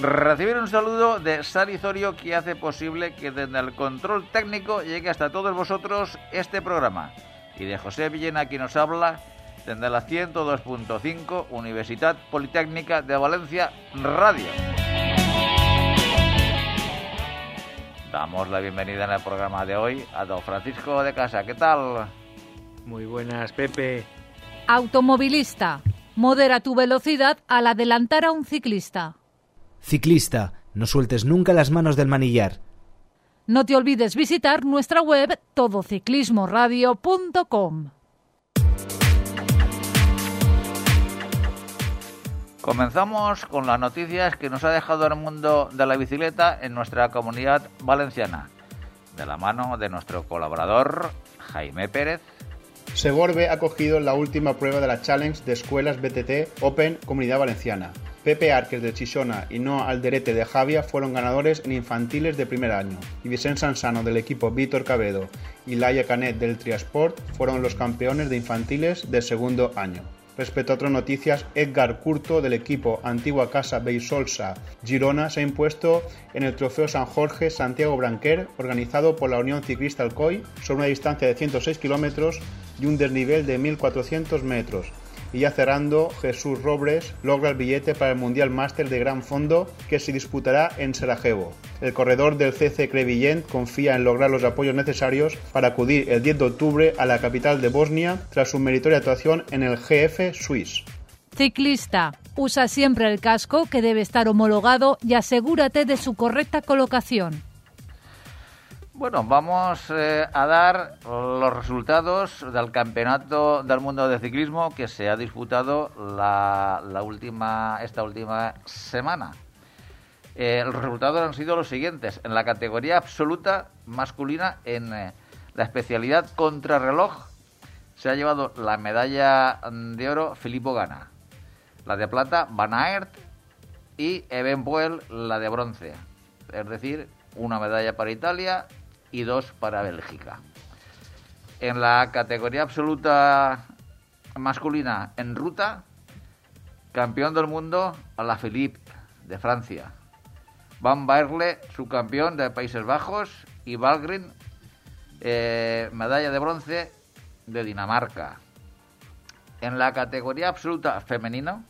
Recibir un saludo de Sari Zorio que hace posible que desde el control técnico llegue hasta todos vosotros este programa. Y de José Villena quien nos habla desde la 102.5 Universidad Politécnica de Valencia Radio. Damos la bienvenida en el programa de hoy a don Francisco de Casa. ¿Qué tal? Muy buenas, Pepe. Automovilista, modera tu velocidad al adelantar a un ciclista. Ciclista, no sueltes nunca las manos del manillar. No te olvides visitar nuestra web todociclismoradio.com. Comenzamos con las noticias que nos ha dejado el mundo de la bicicleta en nuestra comunidad valenciana, de la mano de nuestro colaborador Jaime Pérez. Segorbe ha cogido la última prueba de la Challenge de Escuelas BTT Open Comunidad Valenciana. Pepe Arques de Chisona y Noah Alderete de Javia fueron ganadores en infantiles de primer año, y Vicente Sansano del equipo Víctor Cabedo y Laia Canet del Triasport fueron los campeones de infantiles de segundo año. Respecto a otras noticias, Edgar Curto del equipo Antigua Casa Beisolsa Girona se ha impuesto en el Trofeo San Jorge Santiago Branquer, organizado por la Unión Ciclista Alcoy, sobre una distancia de 106 kilómetros y un desnivel de 1.400 metros. Y ya cerrando, Jesús Robles logra el billete para el Mundial Máster de Gran Fondo que se disputará en Sarajevo. El corredor del CC Crevillent confía en lograr los apoyos necesarios para acudir el 10 de octubre a la capital de Bosnia tras su meritoria actuación en el GF Swiss. Ciclista, usa siempre el casco que debe estar homologado y asegúrate de su correcta colocación. Bueno, vamos eh, a dar los resultados del Campeonato del Mundo de Ciclismo que se ha disputado la, la última, esta última semana. Eh, los resultados han sido los siguientes. En la categoría absoluta masculina, en eh, la especialidad contrarreloj, se ha llevado la medalla de oro Filippo Gana, la de plata Van Aert y Eben Boel la de bronce. Es decir, una medalla para Italia y dos para Bélgica. En la categoría absoluta masculina en ruta, campeón del mundo a la Philippe de Francia. Van Baerle, subcampeón de Países Bajos, y Valgren, eh, medalla de bronce de Dinamarca. En la categoría absoluta femenino,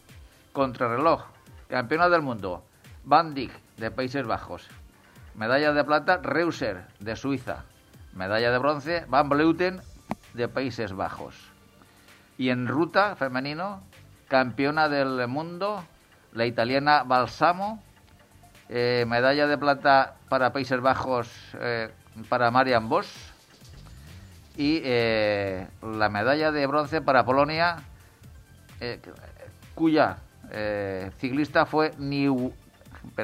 contrarreloj, campeona del mundo, Van Dijk de Países Bajos. Medalla de plata, Reuser de Suiza. Medalla de bronce, Van Bleuten de Países Bajos. Y en ruta femenino, campeona del mundo, la italiana Balsamo. Eh, medalla de plata para Países Bajos eh, para Marian Bosch. Y eh, la medalla de bronce para Polonia, cuya ciclista fue Niu,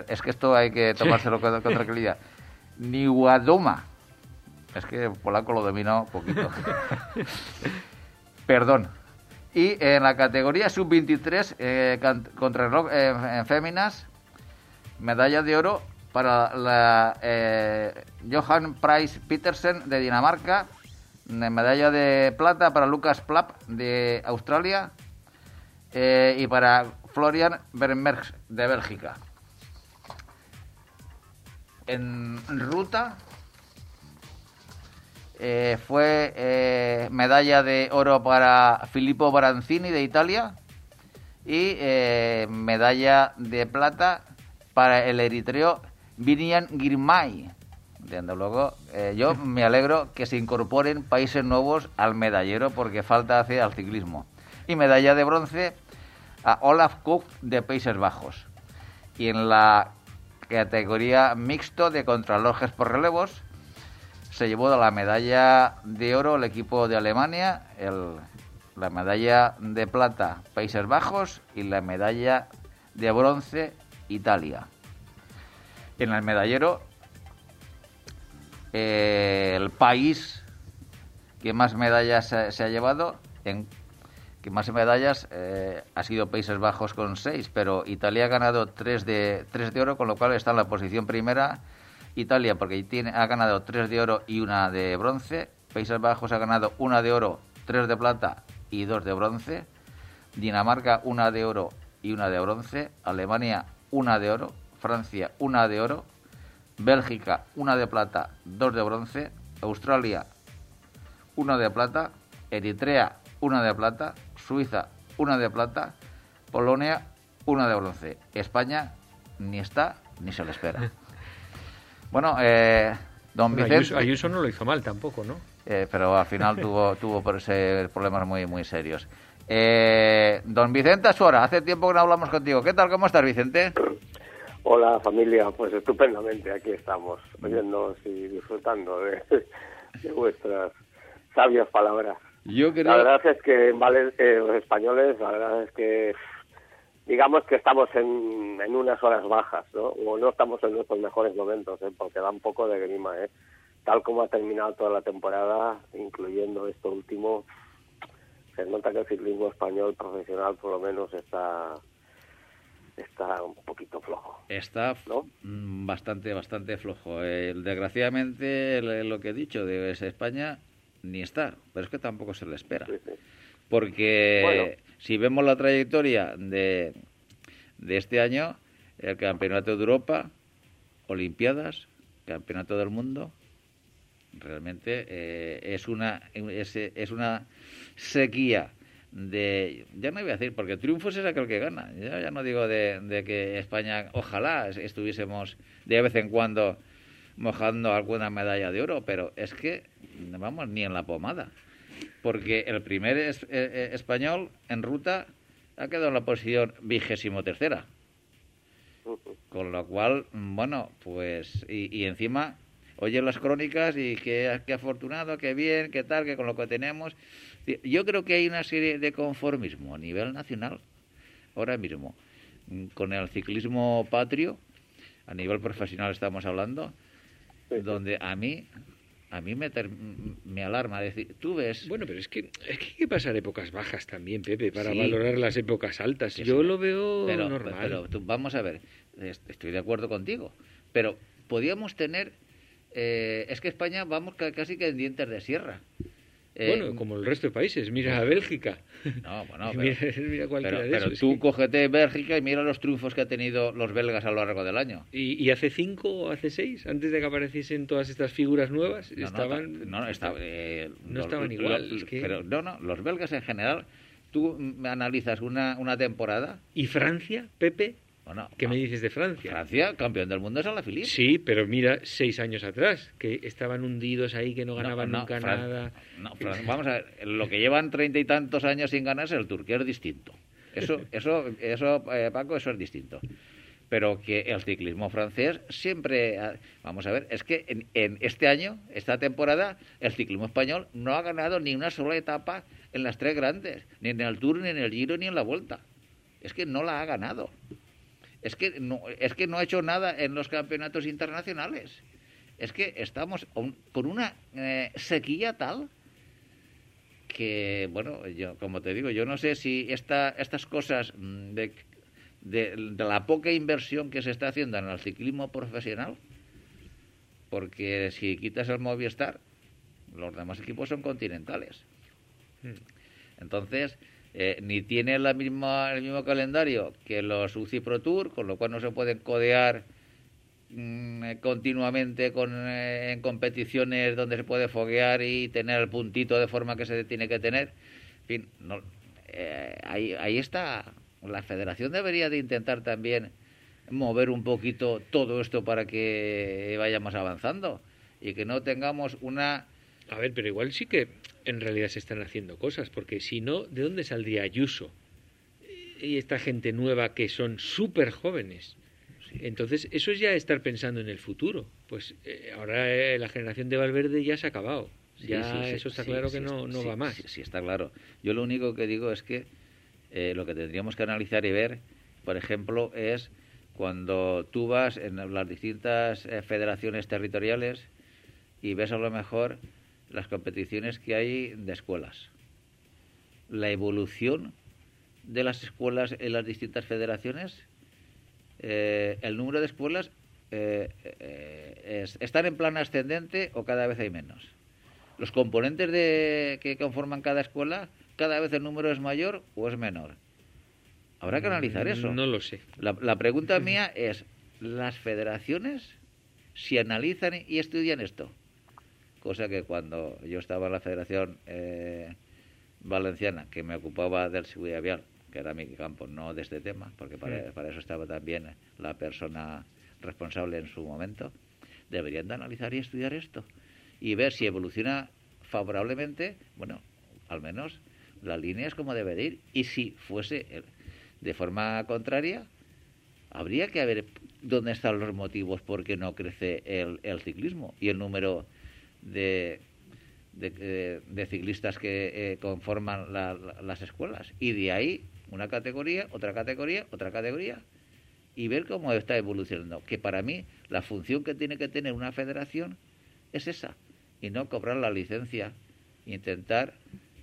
es que esto hay que tomárselo con, con tranquilidad. Niwadoma. Es que polaco lo dominó un poquito. Perdón. Y en la categoría sub-23 eh, can- contrarreloj eh, en féminas, medalla de oro para la eh, Johan Price Petersen de Dinamarca, eh, medalla de plata para Lucas Plapp de Australia y para Florian Vermerks de Bélgica. En ruta eh, fue eh, medalla de oro para Filippo Baranzini de Italia y eh, medalla de plata para el eritreo Vinian Girmay. Desde luego, yo me alegro que se incorporen países nuevos al medallero porque falta hace al ciclismo. Y medalla de bronce a Olaf Cook de Países Bajos. Y en la categoría mixto de contrarrelojes por relevos se llevó la medalla de oro el equipo de Alemania, el, la medalla de plata Países Bajos y la medalla de bronce Italia. En el medallero eh, el país que más medallas se, se ha llevado, en que más medallas eh, ha sido Países Bajos con seis, pero Italia ha ganado tres de, tres de oro, con lo cual está en la posición primera. Italia, porque tiene, ha ganado tres de oro y una de bronce. Países Bajos ha ganado una de oro, tres de plata y dos de bronce. Dinamarca, una de oro y una de bronce. Alemania, una de oro. Francia, una de oro. Bélgica, una de plata, dos de bronce. Australia, una de plata. Eritrea, una de plata. Suiza, una de plata. Polonia, una de bronce. España ni está ni se le espera. Bueno, eh, don Bueno, Vicente... Ayuso, Ayuso no lo hizo mal tampoco, ¿no? Eh, pero al final tuvo, tuvo problemas muy, muy serios. Eh, don Vicente Asuara, hace tiempo que no hablamos contigo. ¿Qué tal? ¿Cómo estás, Vicente? Hola familia, pues estupendamente, aquí estamos, oyéndonos y disfrutando de, de vuestras sabias palabras. Yo La verdad es que en Valen- eh, los españoles, la verdad es que digamos que estamos en, en unas horas bajas, ¿no? O no estamos en nuestros mejores momentos, ¿eh? porque da un poco de grima, ¿eh? Tal como ha terminado toda la temporada, incluyendo esto último, se nota que el ciclismo español profesional por lo menos está está un poquito flojo. Está ¿No? mm, bastante, bastante flojo. Eh, desgraciadamente, lo que he dicho de España ni está, pero es que tampoco se le espera. Porque Bueno. si vemos la trayectoria de, de este año, el Campeonato de Europa, Olimpiadas, Campeonato del Mundo, realmente eh, es una es, es una sequía de ya no voy a decir porque triunfos es aquel que gana ya, ya no digo de, de que España ojalá es- estuviésemos de vez en cuando mojando alguna medalla de oro pero es que vamos ni en la pomada. Porque el primer es- eh, eh, español en ruta ha quedado en la posición vigésimo tercera. Con lo cual, bueno, pues, y, y encima oye las crónicas y qué, afortunado, qué bien, qué tal, que con lo que tenemos. Yo creo que hay una serie de conformismo a nivel nacional, ahora mismo, con el ciclismo patrio, a nivel profesional estamos hablando, Sí, donde a mí, a mí me, ter- me alarma decir, tú ves... Bueno, pero es que, es que hay que pasar épocas bajas también, Pepe, para Sí. valorar las épocas altas. Sí, Yo sí. lo veo pero, normal. pero tú- vamos a ver, est- estoy de acuerdo contigo, pero podíamos tener, eh, es que España vamos ca- casi que en dientes de sierra. Eh, bueno, como el resto de países. Mira a Bélgica. No, bueno, pero, mira, mira cualquiera pero- de pero esos. tú Es que- cógete Bélgica y mira los triunfos que han tenido los belgas a lo largo del año. ¿Y, y hace cinco o hace seis, antes de que apareciesen todas estas figuras nuevas, No, estaban... no, no, eh, no los- estaban igual, lo- es que- Pero no, no, los belgas en general, tú analizas una, una temporada, ¿Y Francia, Pepe? Bueno, ¿Qué me dices de Francia? Francia, campeón del mundo es la Philippe. Sí, pero mira, seis años atrás, que estaban hundidos ahí, que no ganaban no, nunca Fran- nada. no, Fran- vamos a ver, lo que llevan treinta y tantos años sin ganarse el Turquía es distinto. Eso, eso, eso, eh, Paco, eso es distinto. Pero que el ciclismo francés siempre, vamos a ver, es que en, en este año, esta temporada, el ciclismo español no ha ganado ni una sola etapa en las tres grandes, ni en el Tour, ni en el Giro, ni en la Vuelta. Es que no la ha ganado. Es que no, es que no ha hecho nada en los campeonatos internacionales. Es que estamos con una eh, sequía tal que, bueno, yo como te digo, yo no sé si esta, estas cosas mm, de, de, de la poca inversión que se está haciendo en el ciclismo profesional, porque si quitas el Movistar, los demás equipos son continentales. Entonces, eh, ni tiene la misma, el mismo calendario que los UCI Pro Tour, con lo cual no se pueden codear mm, continuamente con, eh, en competiciones donde se puede foguear y tener el puntito de forma que se tiene que tener. En fin, no, eh, ahí, ahí está. La federación debería de intentar también mover un poquito todo esto para que vayamos avanzando y que no tengamos una A ver, pero igual sí que en realidad se están haciendo cosas, porque si no, ¿de dónde saldría Ayuso? Y esta gente nueva que son súper jóvenes. Entonces, eso es ya estar pensando en el futuro. Pues eh, ahora eh, la generación de Valverde ya se ha acabado. Ya sí, sí, eso está claro que no, no va más. Sí, sí, está claro. Yo lo único que digo es que eh, lo que tendríamos que analizar y ver, por ejemplo, es cuando tú vas en las distintas eh, federaciones territoriales, y ves a lo mejor las competiciones que hay de escuelas. La evolución de las escuelas en las distintas federaciones, eh, el número de escuelas eh, eh, están en plan ascendente o cada vez hay menos. Los componentes de, que conforman cada escuela, cada vez el número es mayor o es menor. Habrá que analizar eso. No lo sé. La, pregunta mía es, ¿las federaciones si analizan y estudian esto? Cosa que cuando yo estaba en la Federación Valenciana, que me ocupaba del seguridad vial, que era mi campo, no de este tema, porque para, para eso estaba también la persona responsable en su momento, deberían de analizar y estudiar esto y ver si evoluciona favorablemente, bueno, al menos la línea es como debe de ir y si fuese de forma contraria, habría que ver dónde están los motivos por qué no crece el, el ciclismo y el número de, de, eh, ciclistas que eh, conforman las escuelas. Y de ahí una categoría, otra categoría, otra categoría y ver cómo está evolucionando. Que para mí la función que tiene que tener una federación es esa y no cobrar la licencia, intentar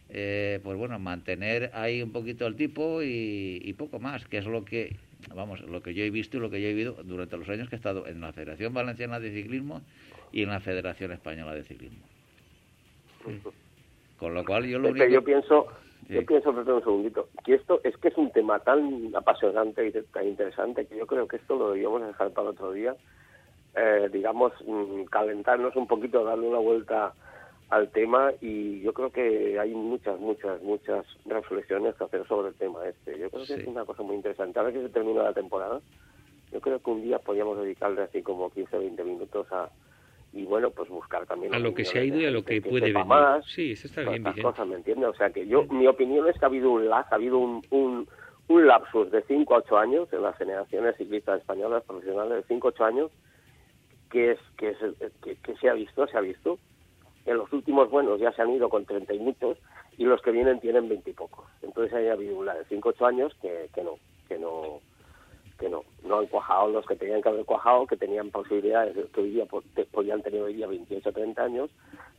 eh, pues bueno mantener ahí un poquito el tipo y, poco más, que es lo que vamos lo que yo he visto y lo que yo he vivido durante los años que he estado en la Federación Valenciana de Ciclismo y en la Federación Española de Ciclismo. Con lo cual yo lo único... yo pienso yo pienso, un segundito, que esto es que es un tema tan apasionante y tan interesante que yo creo que esto lo deberíamos dejar para otro día. Eh, digamos, mm, calentarnos un poquito, darle una vuelta al tema y yo creo que hay muchas, muchas, muchas reflexiones que hacer sobre el tema este. Yo creo que es una cosa muy interesante. Ahora que se termina la temporada, yo creo que un día podríamos dedicarle así como 15 o 20 minutos a, y bueno, pues buscar también... A lo que se ha ido y a lo que, puede venir. Más, sí, eso está bien, cosas, ¿me entiendes? O sea que yo, mi opinión es que ha habido un lag, ha habido un, un, un lapsus de 5 a 8 años en las generaciones ciclistas españolas profesionales, de 5 a 8 años, que, es, que, es, que, que, se ha visto, se ha visto. En los últimos buenos ya se han ido con 30 y muchos y los que vienen tienen 20 y pocos. Entonces ha habido un lag de 5 a 8 años que, que no, que no que no, no han cuajado los que tenían que haber cuajado, que tenían posibilidades, que hoy día podían tener hoy día 28 o 30 años,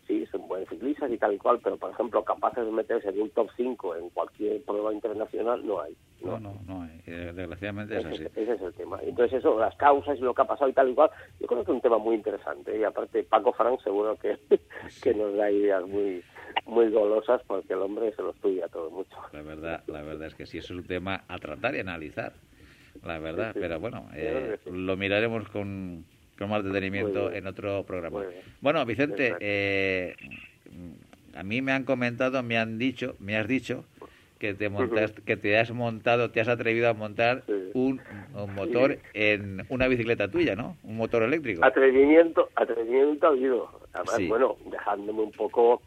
sí, son buenos ciclistas y tal y cual, pero por ejemplo, capaces de meterse en un top 5 en cualquier prueba internacional, no hay. No, no, no, hay. Eh, desgraciadamente es ese, así. Ese es el tema. Entonces eso, las causas y lo que ha pasado y tal y cual, yo creo que es un tema muy interesante y aparte Paco Frank seguro que, que nos da ideas muy muy golosas porque el hombre se lo estudia todo mucho. La verdad, la verdad es que sí es un tema a tratar y analizar la verdad, pero bueno, eh, lo miraremos con, con más detenimiento en otro programa. Bueno, Vicente, eh, a mí me han comentado, me han dicho, me has dicho que te montaste, que te has montado, te has atrevido a montar un, un, motor en una bicicleta tuya, ¿no? Un motor eléctrico. Atrevimiento, atrevimiento ha habido. Además, bueno, dejándome un poco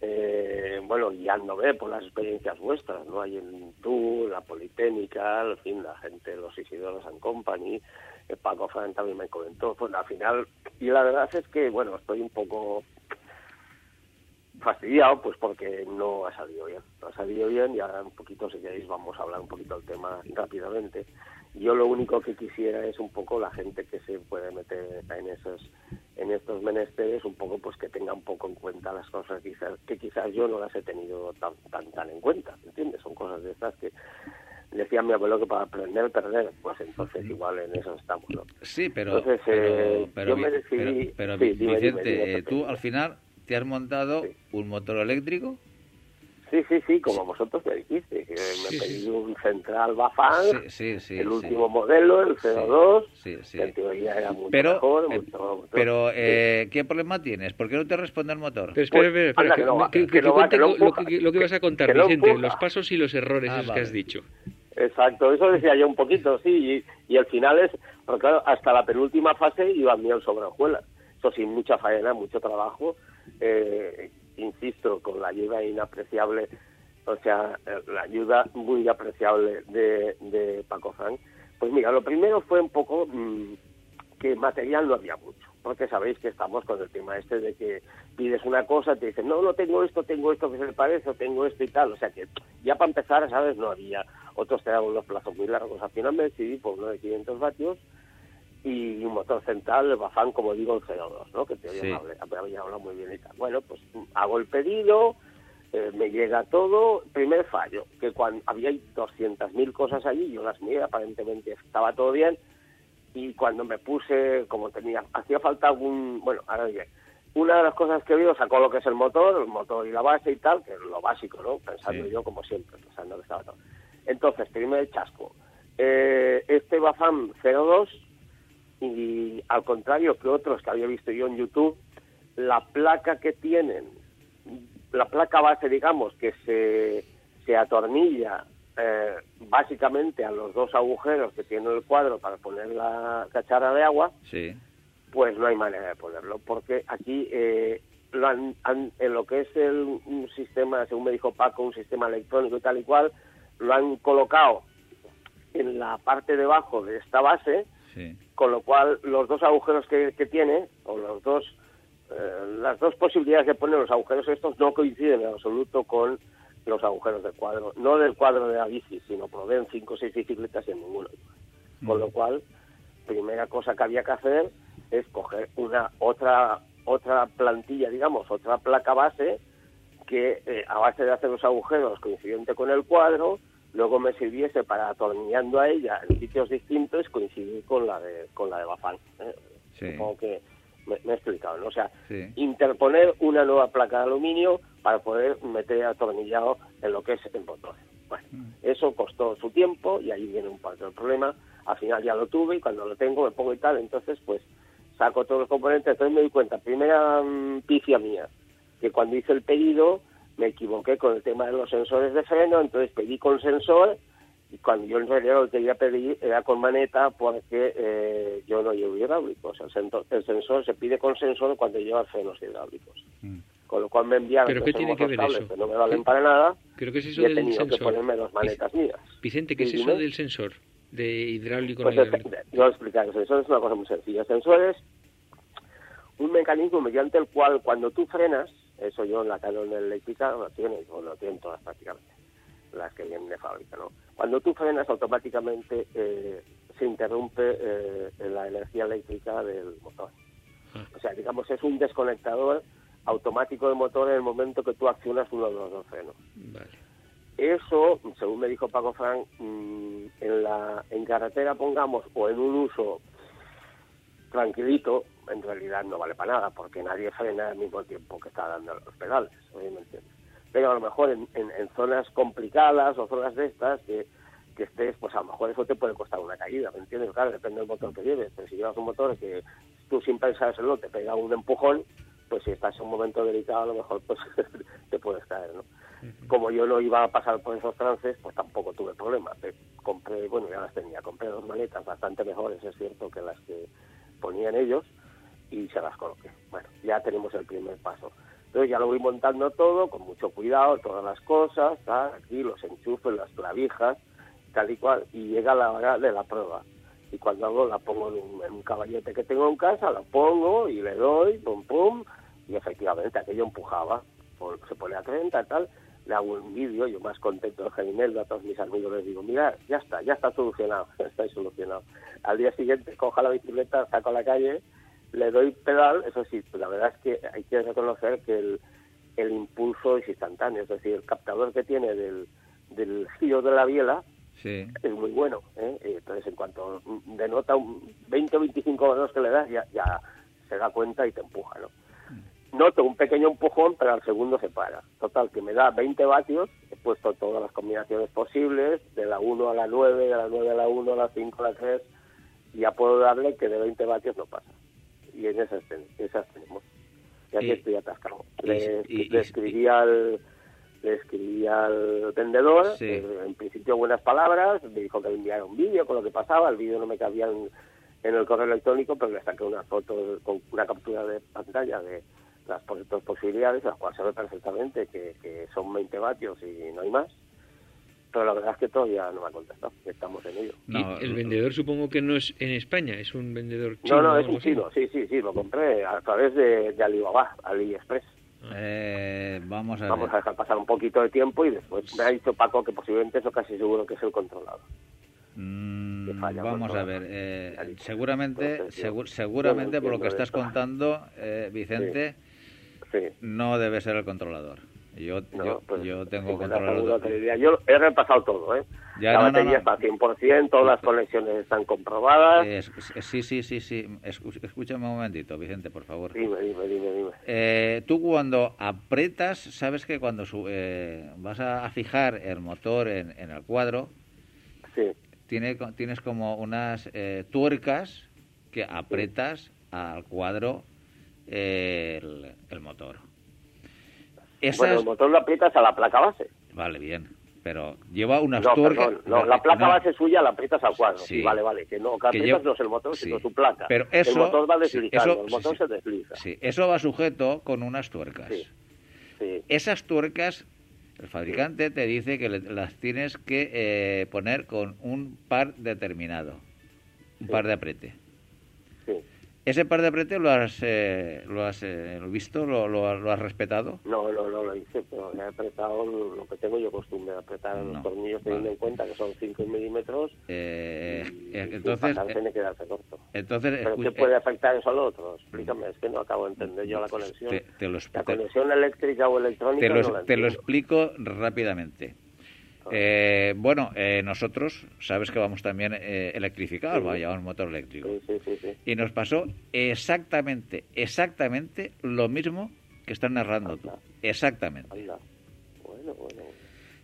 eh, bueno, guiándome por las experiencias vuestras, ¿no? Hay en tú, la Politécnica, en fin, la gente los Isidoros and Company, el Paco Fran también me comentó, pues al final, y la verdad es que, bueno, estoy un poco fastidiado, pues porque no ha salido bien, no ha salido bien y ahora un poquito, si queréis, vamos a hablar un poquito del tema rápidamente. Yo lo único que quisiera es un poco la gente que se puede meter en esos en estos menesteres un poco pues que tenga un poco en cuenta las cosas quizás que quizás yo no las he tenido tan tan tan en cuenta ¿entiendes? son cosas de estas que decía mi abuelo que para aprender perder pues entonces igual en eso estamos ¿no? sí pero entonces, eh, yo me decidí pero, Vicente tú al final te has montado un motor eléctrico Sí, sí, sí, como vosotros me dijiste, que me pedí un central Bafang, el último modelo, el CO2, que en teoría era mucho pero, mejor. Eh, pero, eh, ¿qué problema tienes? ¿Por qué no te responde el motor? Pero espera, espera, espera, que, que, lo que vas a contar, Vicente, los pasos y los errores ah, esos que has dicho. Exacto, eso decía yo un poquito, sí, y, y al final es, porque claro, hasta la penúltima fase iba miel sobre hojuelas, eso sin mucha faena, mucho trabajo, eh, insisto, con la ayuda inapreciable, o sea, la ayuda muy apreciable de, de Paco Frank, pues mira, lo primero fue un poco mm, que material no había mucho, porque sabéis que estamos con el tema este de que pides una cosa, te dicen, no, no tengo esto, tengo esto que se le parece, tengo esto y tal, o sea que ya para empezar, ¿sabes? No había, otros te daban unos plazos muy largos, al final me decidí por uno de 500 vatios, y un motor central, el Bafán, como digo, el 02, ¿no? Que te Sí. hablado, había hablado muy bien y tal. Bueno, pues hago el pedido, eh, me llega todo. Primer fallo, que cuando había 200.000 cosas allí, yo las miré, aparentemente estaba todo bien, y cuando me puse, como tenía, hacía falta algún, bueno, ahora diré, una de las cosas que veo sacó lo que es el motor, el motor y la base y tal, que es lo básico, ¿no? Pensando Sí. yo como siempre, pensando que estaba todo. Entonces, primer chasco. Eh, este Bafam 02 y al contrario que otros que había visto yo en YouTube, la placa que tienen, la placa base, digamos, que se, se atornilla eh, básicamente a los dos agujeros que tiene el cuadro para poner la cacharra de agua, Sí. pues no hay manera de ponerlo, porque aquí eh, lo han- han- en lo que es el, un sistema, según me dijo Paco, un sistema electrónico y tal y cual, lo han colocado en la parte de abajo de esta base, Sí. Con lo cual los dos agujeros que, que tiene, o los dos, eh, las dos posibilidades de poner los agujeros estos no coinciden en absoluto con los agujeros del cuadro, no del cuadro de la bici, sino probé en cinco o seis bicicletas y en ninguno. Con lo cual, primera cosa que había que hacer es coger una otra otra plantilla, digamos, otra placa base que eh, a base de hacer los agujeros coincidente con el cuadro, luego me sirviese para atornillando a ella en sitios distintos coincidir con la de con la de Bafán. ¿eh? Sí. Supongo que me, me he explicado, ¿no? O sea, Sí. interponer una nueva placa de aluminio para poder meter atornillado en lo que es el motor. Bueno, eso costó su tiempo y ahí viene un parte del problema. Al final ya lo tuve y cuando lo tengo me pongo y tal, entonces pues saco todos los componentes. Entonces me di cuenta, primera mm, pifia mía, que cuando hice el pedido me equivoqué con el tema de los sensores de freno, entonces pedí con sensor y cuando yo en realidad lo que quería pedir era con maneta porque eh, yo no llevo hidráulicos. El, sensor- el sensor se pide con sensor cuando lleva frenos hidráulicos. Mm. Con lo cual me enviaron ¿Pero qué tiene que ver eso? que no me valen ¿Qué? para nada es eso y he del tenido que sensor. ponerme dos manetas mías. Vicente, ¿qué es eso dime. del sensor? De hidráulico, Pues no hidráulico. yo voy a explicar. El sensor es una cosa muy sencilla. El sensor es un mecanismo mediante el cual cuando tú frenas, eso yo en la Canon eléctrica lo tiene, o lo tienen todas prácticamente, las que vienen de fábrica, ¿no? Cuando tú frenas automáticamente eh, se interrumpe eh, la energía eléctrica del motor. Ah. O sea, digamos, es un desconectador automático del motor en el momento que tú accionas uno de los dos frenos. Vale. Eso, según me dijo Paco Frank, mm, en la en carretera pongamos o en un uso tranquilito, en realidad no vale para nada, porque nadie frena al mismo tiempo que está dando los pedales, obviamente. Pero a lo mejor en, en- en zonas complicadas o zonas de estas que, que estés, pues a lo mejor eso te puede costar una caída, ¿me entiendes? Claro, depende del motor que lleves, pero si llevas un motor que tú sin pensárselo te pega un empujón, pues si estás en un momento delicado a lo mejor pues te puedes caer, ¿no? Como yo no iba a pasar por esos trances, pues tampoco tuve problema. Te- Compré, bueno, ya las tenía, compré dos maletas bastante mejores, es cierto, que las que ponían ellos y se las coloqué. Bueno, ya tenemos el primer paso. Entonces ya lo voy montando todo, con mucho cuidado, todas las cosas, aquí los enchufes, las clavijas, tal y cual, y llega la hora de la prueba. Y cuando hago la pongo en un, en un caballete que tengo en casa, la pongo y le doy, pum pum, y efectivamente aquello empujaba, por- se pone a 30 tal, le hago un vídeo, yo más contento de Jaimel, a todos mis amigos les digo, mira, ya está, ya está solucionado, está solucionado. Al día siguiente cojo la bicicleta, saco a la calle, le doy pedal, eso sí, pues la verdad es que hay que reconocer que el, el impulso es instantáneo, es decir, el captador que tiene del, del giro de la biela Sí. es muy bueno. ¿eh? Entonces, en cuanto denota un 20 o 25 grados que le das, ya, ya se da cuenta y te empuja. ¿no? Noto un pequeño empujón, pero al segundo se para. Total, que me da 20 vatios, he puesto todas las combinaciones posibles, de la 1 a la 9, de la 9 a la 1, a la 5 a la 3, y ya puedo darle que de 20 vatios no pasa. Y en esas, esas tenemos. Y aquí Y- estoy atascado. Le, y- le escribí al le escribí al vendedor, Sí. eh, en principio buenas palabras, me dijo que le enviara un vídeo con lo que pasaba, el vídeo no me cabía en, en el correo electrónico, pero le saqué una foto con una captura de pantalla de las dos posibilidades, las cuales se ve perfectamente que, que son 20 vatios y no hay más. Pero la verdad es que todavía no me ha contestado, estamos en ello. Y No, el vendedor supongo que no es en España, es un vendedor chino. No, no, es un chino, sí, sí, sí, lo compré a través de, de Alibaba, AliExpress. Eh, vamos a Vamos a dejar pasar un poquito de tiempo y después me ha dicho Paco que posiblemente eso casi seguro que es el controlado. Mm, falla vamos a ver, eh, seguramente, seguramente no por lo que estás contando, eh, Vicente, Sí. no debe ser el controlador. Yo, No, yo, pues, yo tengo diría. Yo he repasado todo, ¿eh? Ya, la no, batería no. está al 100%, todas las conexiones están comprobadas. Eh, es- es- sí, sí, sí, sí. Escúchame un momentito, Vicente, por favor. Dime, dime, dime, dime. Eh, tú cuando apretas, sabes que cuando su- eh, vas a, fijar el motor en, en el cuadro, Sí, tiene, tienes como unas eh, tuercas que apretas al cuadro eh, el, el motor. Bueno, el motor lo aprietas a la placa base. Vale, bien, pero lleva unas No, tuercas... perdón, no, la placa no, base suya la aprietas al cuadro. Sí. Vale, vale, que no, que Que aprietas lleva- no es el motor, sí. sino su placa. Pero eso, el motor va deslizando, eso- el motor se desliza. Sí, eso va sujeto con unas tuercas. Sí. Esas tuercas, el fabricante te dice que las tienes que eh, poner con un par determinado, un par de aprete. sí. ¿Ese par de aprete lo has, eh, lo has eh, visto, lo, lo- lo has respetado? No, no, no lo hice, pero he apretado lo que tengo yo costumbre de apretar No, los tornillos teniendo vale. en cuenta que son 5 milímetros. Eh, y- eh, y entonces, pasarse eh, ni quedarse corto. entonces Pero ¿qué puede eh, afectar eso al otro? Explícame, es que no acabo de entender yo la conexión. te, te la te- conexión eléctrica o electrónica te lo- no la te lo entiendo. explico rápidamente. Eh, bueno, eh, nosotros, sabes que vamos también eh, electrificados, Sí. vaya, un motor eléctrico. Sí, sí. Y nos pasó exactamente, exactamente lo mismo que estás narrando tú. Exactamente. Anda. Bueno, bueno.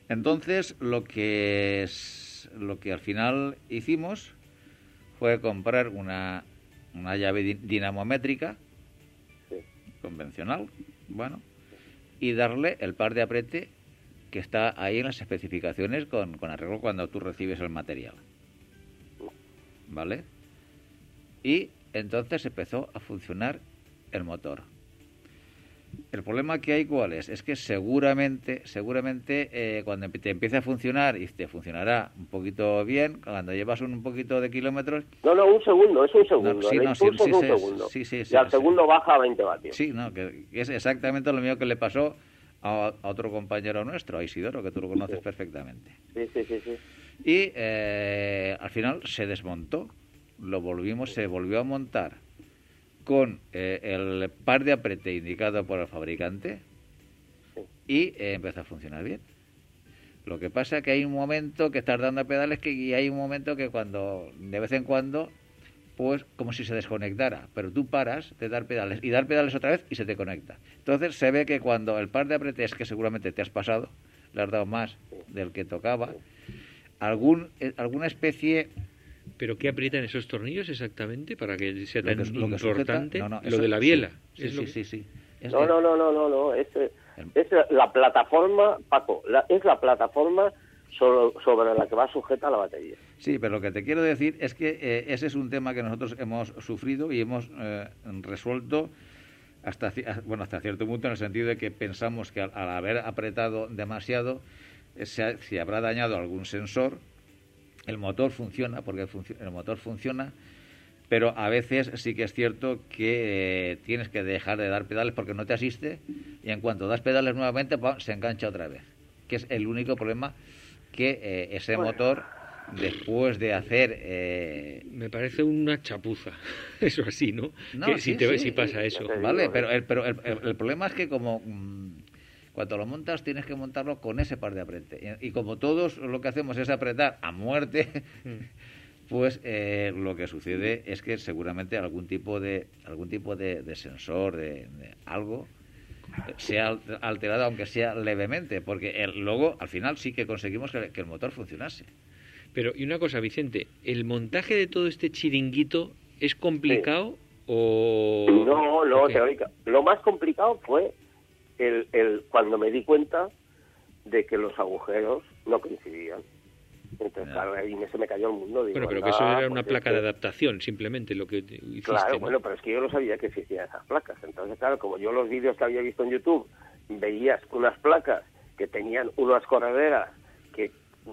Entonces, lo que es, lo que al final hicimos fue comprar una, una llave di- dinamométrica convencional, bueno, y darle el par de aprete que está ahí en las especificaciones con, con arreglo cuando tú recibes el material. ¿Vale? Y entonces empezó a funcionar el motor. El problema que hay cuál es, es que seguramente, seguramente eh, cuando te empiece a funcionar y te funcionará un poquito bien, cuando llevas un, poquito de kilómetros, No, no, un segundo, es un segundo. sí, no, sí, impulso sí, es un sí, segundo. sí, sí, sí, y al sí. segundo baja a 20 vatios. Sí, no, que es exactamente lo mismo que le pasó a, a otro compañero nuestro, a Isidoro, que tú lo conoces perfectamente. Sí, sí, sí, sí. Y eh, al final se desmontó, lo volvimos, se volvió a montar con eh, el par de aprete indicado por el fabricante y eh, empezó a funcionar bien. Lo que pasa es que hay un momento que estás dando a pedales que, y hay un momento que cuando, de vez en cuando, pues como si se desconectara, pero tú paras de dar pedales y dar pedales otra vez y se te conecta. Entonces se ve que cuando el par de apretes que seguramente te has pasado, le has dado más del que tocaba, algún, eh, alguna especie ¿Pero qué aprietan esos tornillos exactamente para que sea lo tan que- lo que sujeta- importante? no, no, lo de la biela. Sí, es sí, lo- sí, No, no, no, no, no, no. Es, es la plataforma, Paco, la- es la plataforma sobre, la que va sujeta la batería. Sí, pero lo que te quiero decir es que eh, ese es un tema que nosotros hemos sufrido y hemos eh, resuelto hasta, ah, bueno, hasta cierto punto en el sentido de que pensamos que al, haber apretado demasiado eh, se, ha- habrá dañado algún sensor. El motor funciona, porque el, motor funciona, pero a veces sí que es cierto que eh, tienes que dejar de dar pedales porque no te asiste y en cuanto das pedales nuevamente se engancha otra vez, que es el único problema que eh, ese Bueno. motor después de hacer eh, Me parece una chapuza. Eso así, ¿no? No, Que sí, si, te, sí, si pasa sí, eso. vale ¿eh? pero el, pero el, el- el problema es que como mm, cuando lo montas tienes que montarlo con ese par de aprete y, y como todos lo que hacemos es apretar a muerte pues eh, lo que sucede es que seguramente algún tipo de algún tipo de, de sensor de, de algo sea al- alterado aunque sea levemente porque el- luego al final sí que conseguimos que, que el motor funcionase Pero, y una cosa, Vicente, ¿el montaje de todo este chiringuito es complicado o...? No, no, teórica. Lo más complicado fue el, el cuando me di cuenta de que los agujeros no coincidían. Entonces, claro, ahí me- se me cayó el mundo. Digo, Bueno, pero que eso era una placa de adaptación, simplemente lo que te- hiciste. Claro, ¿no? bueno, pero es que yo no sabía que existían esas placas. Entonces, claro, como yo los vídeos que había visto en YouTube veías unas placas que tenían unas correderas que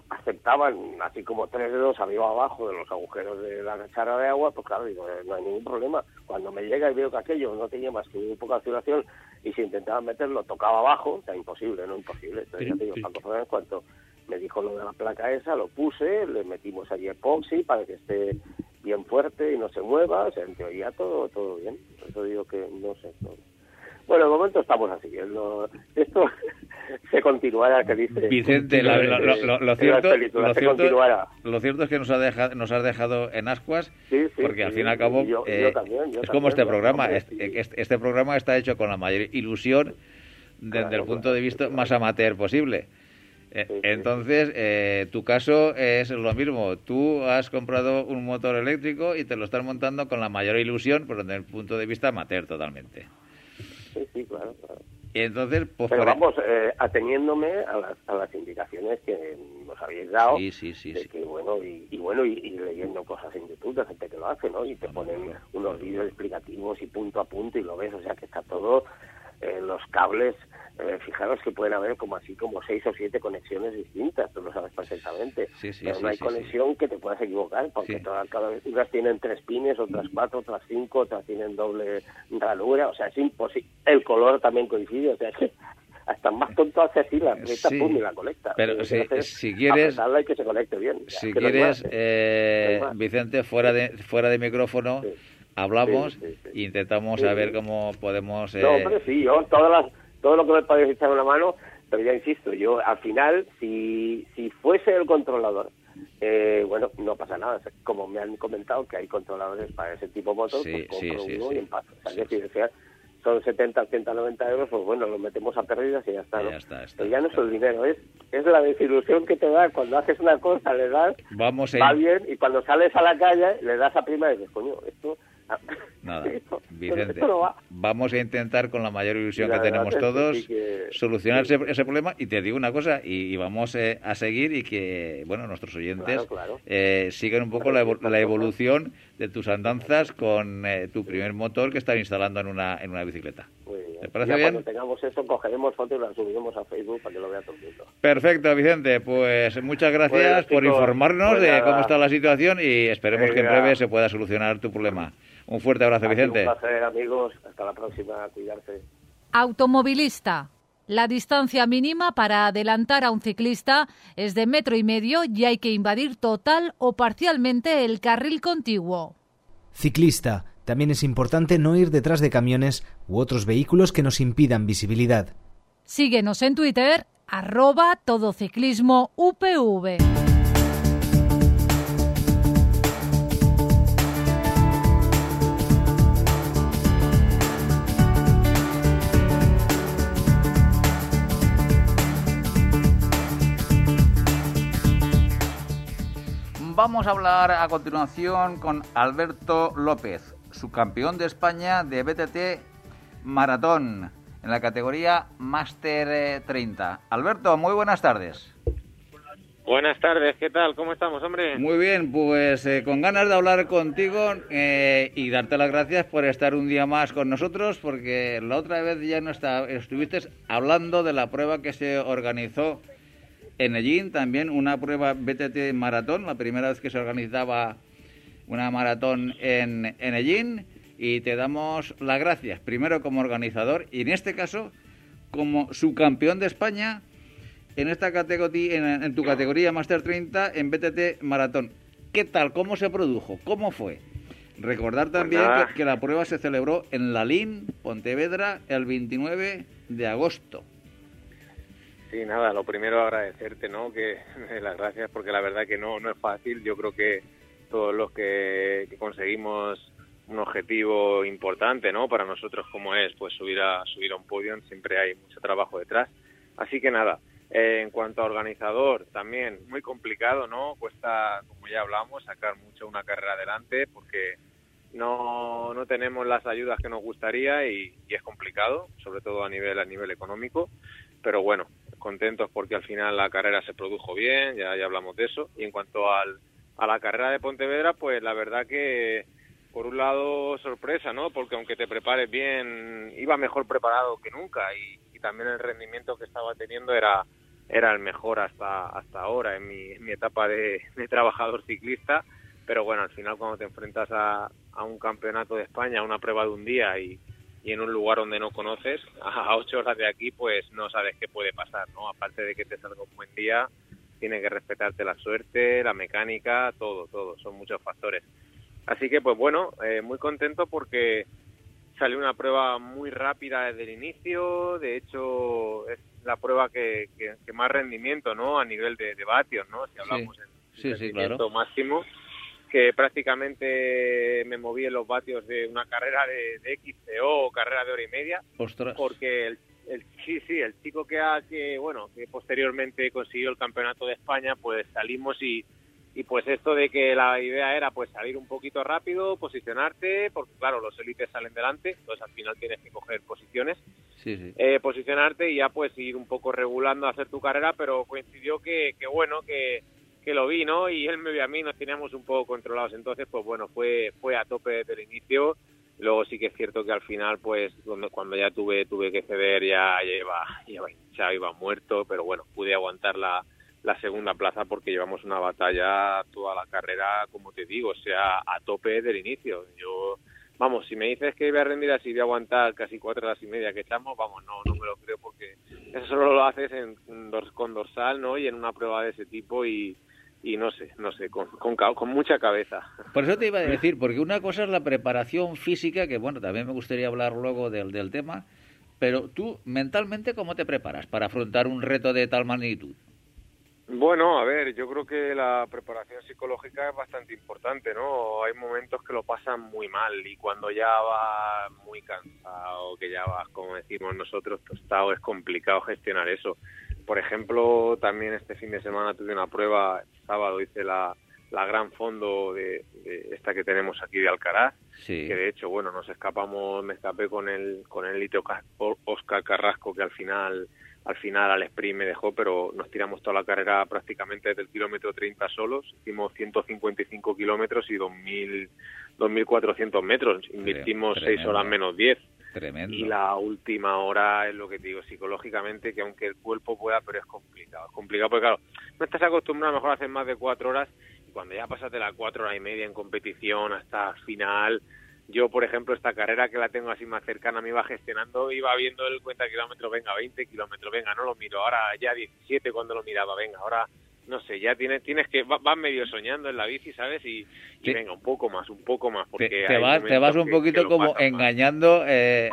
aceptaban así como tres dedos arriba o abajo de los agujeros de la chara de agua, pues claro, digo, eh, no hay ningún problema. Cuando me llega y veo que aquello no tenía más que muy poca oscilación y si intentaba meterlo tocaba abajo, o sea, imposible, no imposible. Entonces, Pero- ya te digo, pero- Paco Fernández, en cuanto, me dijo lo de la placa esa, lo puse, le metimos allí epoxi para que esté bien fuerte y no se mueva, o sea, en teoría todo, todo bien. Por eso digo que no sé. Bueno, de momento estamos así. esto se continuará, que dice. Vicente, lo, cierto, lo, cierto, es que nos, ha dejado, nos has dejado en ascuas, porque al fin y al cabo eh, es como este programa. Este, este, programa está hecho con la mayor ilusión desde el punto de vista más amateur posible. Eh, entonces, eh, tu caso es lo mismo. Tú has comprado un motor eléctrico y te lo estás montando con la mayor ilusión, pero desde el punto de vista amateur totalmente. Sí, sí, claro, Y entonces, pues Pero vamos, eh, ateniéndome a las, a las indicaciones que nos habéis dado, sí, sí, sí, de que, bueno, y, bueno, y, leyendo cosas en YouTube de gente que lo hace, ¿no? Y te ponen unos vídeos explicativos y punto a punto y lo ves, o sea que está todo, en los cables eh, fijaros que pueden haber como así como seis o siete conexiones distintas, tú lo sabes perfectamente. pero no hay conexión que te puedas equivocar, porque todas, cada vez unas tienen tres pines, otras cuatro, otras cinco, otras tienen doble ranura, o sea, es imposible. El color también coincide, o sea, que hasta más tonto hace así la aprieta, pum, y la conecta. Pero si, si, quieres... y que se conecte bien. Si quieres, eh, Vicente, fuera de, fuera de micrófono... hablamos e intentamos saber cómo podemos... No, eh, sí, yo todas las, todo lo que me podéis echar una mano, pero ya insisto, yo al final, si, si fuese el controlador, eh, bueno, no pasa nada. Como me han comentado que hay controladores para ese tipo de motor, pues compro uno y en paz. O sea, que si son 70, 190 euros, pues bueno, lo metemos a pérdidas y ya está. Ya está, Pero ya no es el dinero, es, es la desilusión que te da cuando haces una cosa, le das, Vamos va bien, y cuando sales a la calle le das a prima y dices, coño, esto Nada, Vicente, vamos a intentar con la mayor ilusión que tenemos todos solucionar ese, problema. Y te digo una cosa y, vamos eh, a seguir y que bueno nuestros oyentes eh, sigan un poco la, evolución de tus andanzas con eh, tu primer motor que estás instalando en una en una bicicleta. ¿Te parece bien? Cuando tengamos eso, cogeremos fotos y las subiremos a Facebook para que lo vea todo el mundo. Perfecto, Vicente. Pues muchas gracias por informarnos pues de cómo está la situación y esperemos que en breve se pueda solucionar tu problema. Un fuerte abrazo, Vicente. Un placer, amigos. Hasta la próxima. Cuidarse. Automovilista. La distancia mínima para adelantar a un ciclista es de metro y medio y hay que invadir total o parcialmente el carril contiguo. Ciclista. También es importante no ir detrás de camiones u otros vehículos que nos impidan visibilidad. Síguenos en Twitter, arroba todociclismo UPV. Vamos a hablar a continuación con Alberto López, subcampeón de España de BTT Maratón en la categoría Master 30. Eh, Alberto, muy buenas tardes. Buenas tardes, ¿qué tal? ¿Cómo estamos, hombre? Muy bien, pues eh, con ganas de hablar contigo eh, y darte las gracias por estar un día más con nosotros, porque la otra vez ya no está, estuviste hablando de la prueba que se organizó en Ellín también una prueba BTT maratón, la primera vez que se organizaba una maratón en, en Ellín y te damos las gracias, primero como organizador y en este caso como subcampeón de España en esta categoría, en, tu categoría Master 30 en BTT maratón. ¿Qué tal? ¿Cómo se produjo? ¿Cómo fue? Recordar pues también que, que, la prueba se celebró en Lalín, Pontevedra, el 29 de agosto. Sí, nada, lo primero agradecerte, ¿no? Que las gracias porque la verdad que no, no es fácil. Yo creo que todos los que, conseguimos un objetivo importante, ¿no? Para nosotros como es, pues subir a subir a un podio, siempre hay mucho trabajo detrás. Así que nada, eh, en cuanto a organizador, también muy complicado, ¿no? Cuesta, como ya hablamos, sacar mucho una carrera adelante porque no, no tenemos las ayudas que nos gustaría y, y, es complicado, sobre todo a nivel a nivel económico. Pero bueno, contentos porque al final la carrera se produjo bien, ya, ya hablamos de eso. Y en cuanto al, a la carrera de Pontevedra, pues la verdad que por un lado sorpresa, ¿no? Porque aunque te prepares bien, iba mejor preparado que nunca y, también el rendimiento que estaba teniendo era era el mejor hasta hasta ahora en mi, mi etapa de, de, trabajador ciclista. Pero bueno, al final cuando te enfrentas a, a un campeonato de España, a una prueba de un día y, y en un lugar donde no conoces, a ocho horas de aquí, pues no sabes qué puede pasar, ¿no? Aparte de que te salga un buen día, tiene que respetarte la suerte, la mecánica, todo, todo, son muchos factores. Así que, pues bueno, eh, muy contento porque salió una prueba muy rápida desde el inicio, de hecho es la prueba que, que, más rendimiento, ¿no? A nivel de, de vatios, ¿no? Si hablamos en rendimiento máximo, que prácticamente me moví en los vatios de una carrera de, de XCO o carrera de hora y media, porque el, el, sí, sí, el chico que, ha, que, bueno, que posteriormente consiguió el campeonato de España, pues salimos y y pues esto de que la idea era pues salir un poquito rápido, posicionarte, porque claro, los élites salen delante, entonces al final tienes que coger posiciones, eh, posicionarte y ya pues ir un poco regulando hacer tu carrera, pero coincidió que, que bueno, que, que lo vi, ¿no? Y él me vio a mí, nos teníamos un poco controlados, entonces pues bueno, fue, fue a tope desde el inicio, luego sí que es cierto que al final pues cuando, cuando ya tuve, tuve que ceder ya, ya, iba, ya, iba muerto, pero bueno, pude aguantar la la segunda plaza porque llevamos una batalla toda la carrera, como te digo, o sea, a tope del inicio. Yo, vamos, si me dices que voy a rendir así, voy a aguantar casi cuatro horas y media que echamos, vamos, no, no me lo creo porque eso solo lo haces en, con dorsal, ¿no? Y en una prueba de ese tipo y, y no sé, no sé, con, con, con, mucha cabeza. Por eso te iba a decir, porque una cosa es la preparación física, que bueno, también me gustaría hablar luego del, del tema, pero tú mentalmente, ¿cómo te preparas para afrontar un reto de tal magnitud? Bueno, a ver, yo creo que la preparación psicológica es bastante importante, ¿no? Hay momentos que lo pasan muy mal y cuando ya vas muy cansado, que ya vas, como decimos nosotros, tostado, es complicado gestionar eso. Por ejemplo, también este fin de semana tuve una prueba, sábado hice la, la gran fondo de, esta que tenemos aquí de Alcaraz, que de hecho, bueno, nos escapamos, me escapé con el, con el litio Oscar Carrasco, que al final al final al sprint me dejó, pero nos tiramos toda la carrera prácticamente desde el kilómetro 30 solos, hicimos 155 kilómetros y 2.000, 2.400 metros, invertimos 6 horas menos 10. Tremendo. Y la última hora es lo que te digo, psicológicamente, que aunque el cuerpo pueda, pero es complicado. Es complicado porque, claro, no estás acostumbrado a mejor hacer más de 4 horas y cuando ya pasaste las 4 horas y media en competición hasta final, yo, por ejemplo, esta carrera que la tengo así más cercana, me iba gestionando, iba viendo el cuenta kilómetros, venga, 20 kilómetros, venga, no lo miro, ahora ya 17 cuando lo miraba, venga, ahora no sé, ya tienes, tienes que, vas medio soñando en la bici, ¿sabes? Y, venga, un poco más, un poco más. Porque te, vas, te vas un poquito como engañando eh,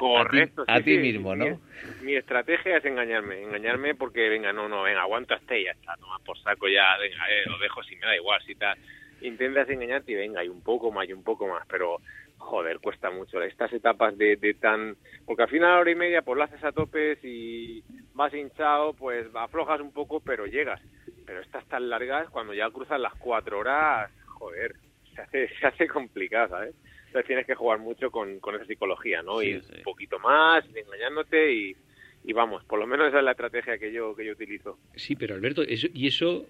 a ti, mismo, ¿no? Mi, estrategia es engañarme, engañarme porque, venga, no, no, venga, aguanta hasta y ya está, toma por saco ya, venga, eh, lo dejo si me da igual, si tal. Intentas engañarte y venga, y un poco más, y un poco más, pero joder, cuesta mucho. Estas etapas de, de tan... Porque al final a la hora y media pues lo haces a topes y vas hinchado, pues aflojas un poco, pero llegas. Pero estas tan largas, cuando ya cruzan las cuatro horas, joder, se hace, se hace complicado, ¿sabes? Entonces tienes que jugar mucho con, con esa psicología, ¿no? y un poquito más, engañándote y, y vamos, por lo menos esa es la estrategia que yo, que yo utilizo. Sí, pero Alberto, eso, ¿y eso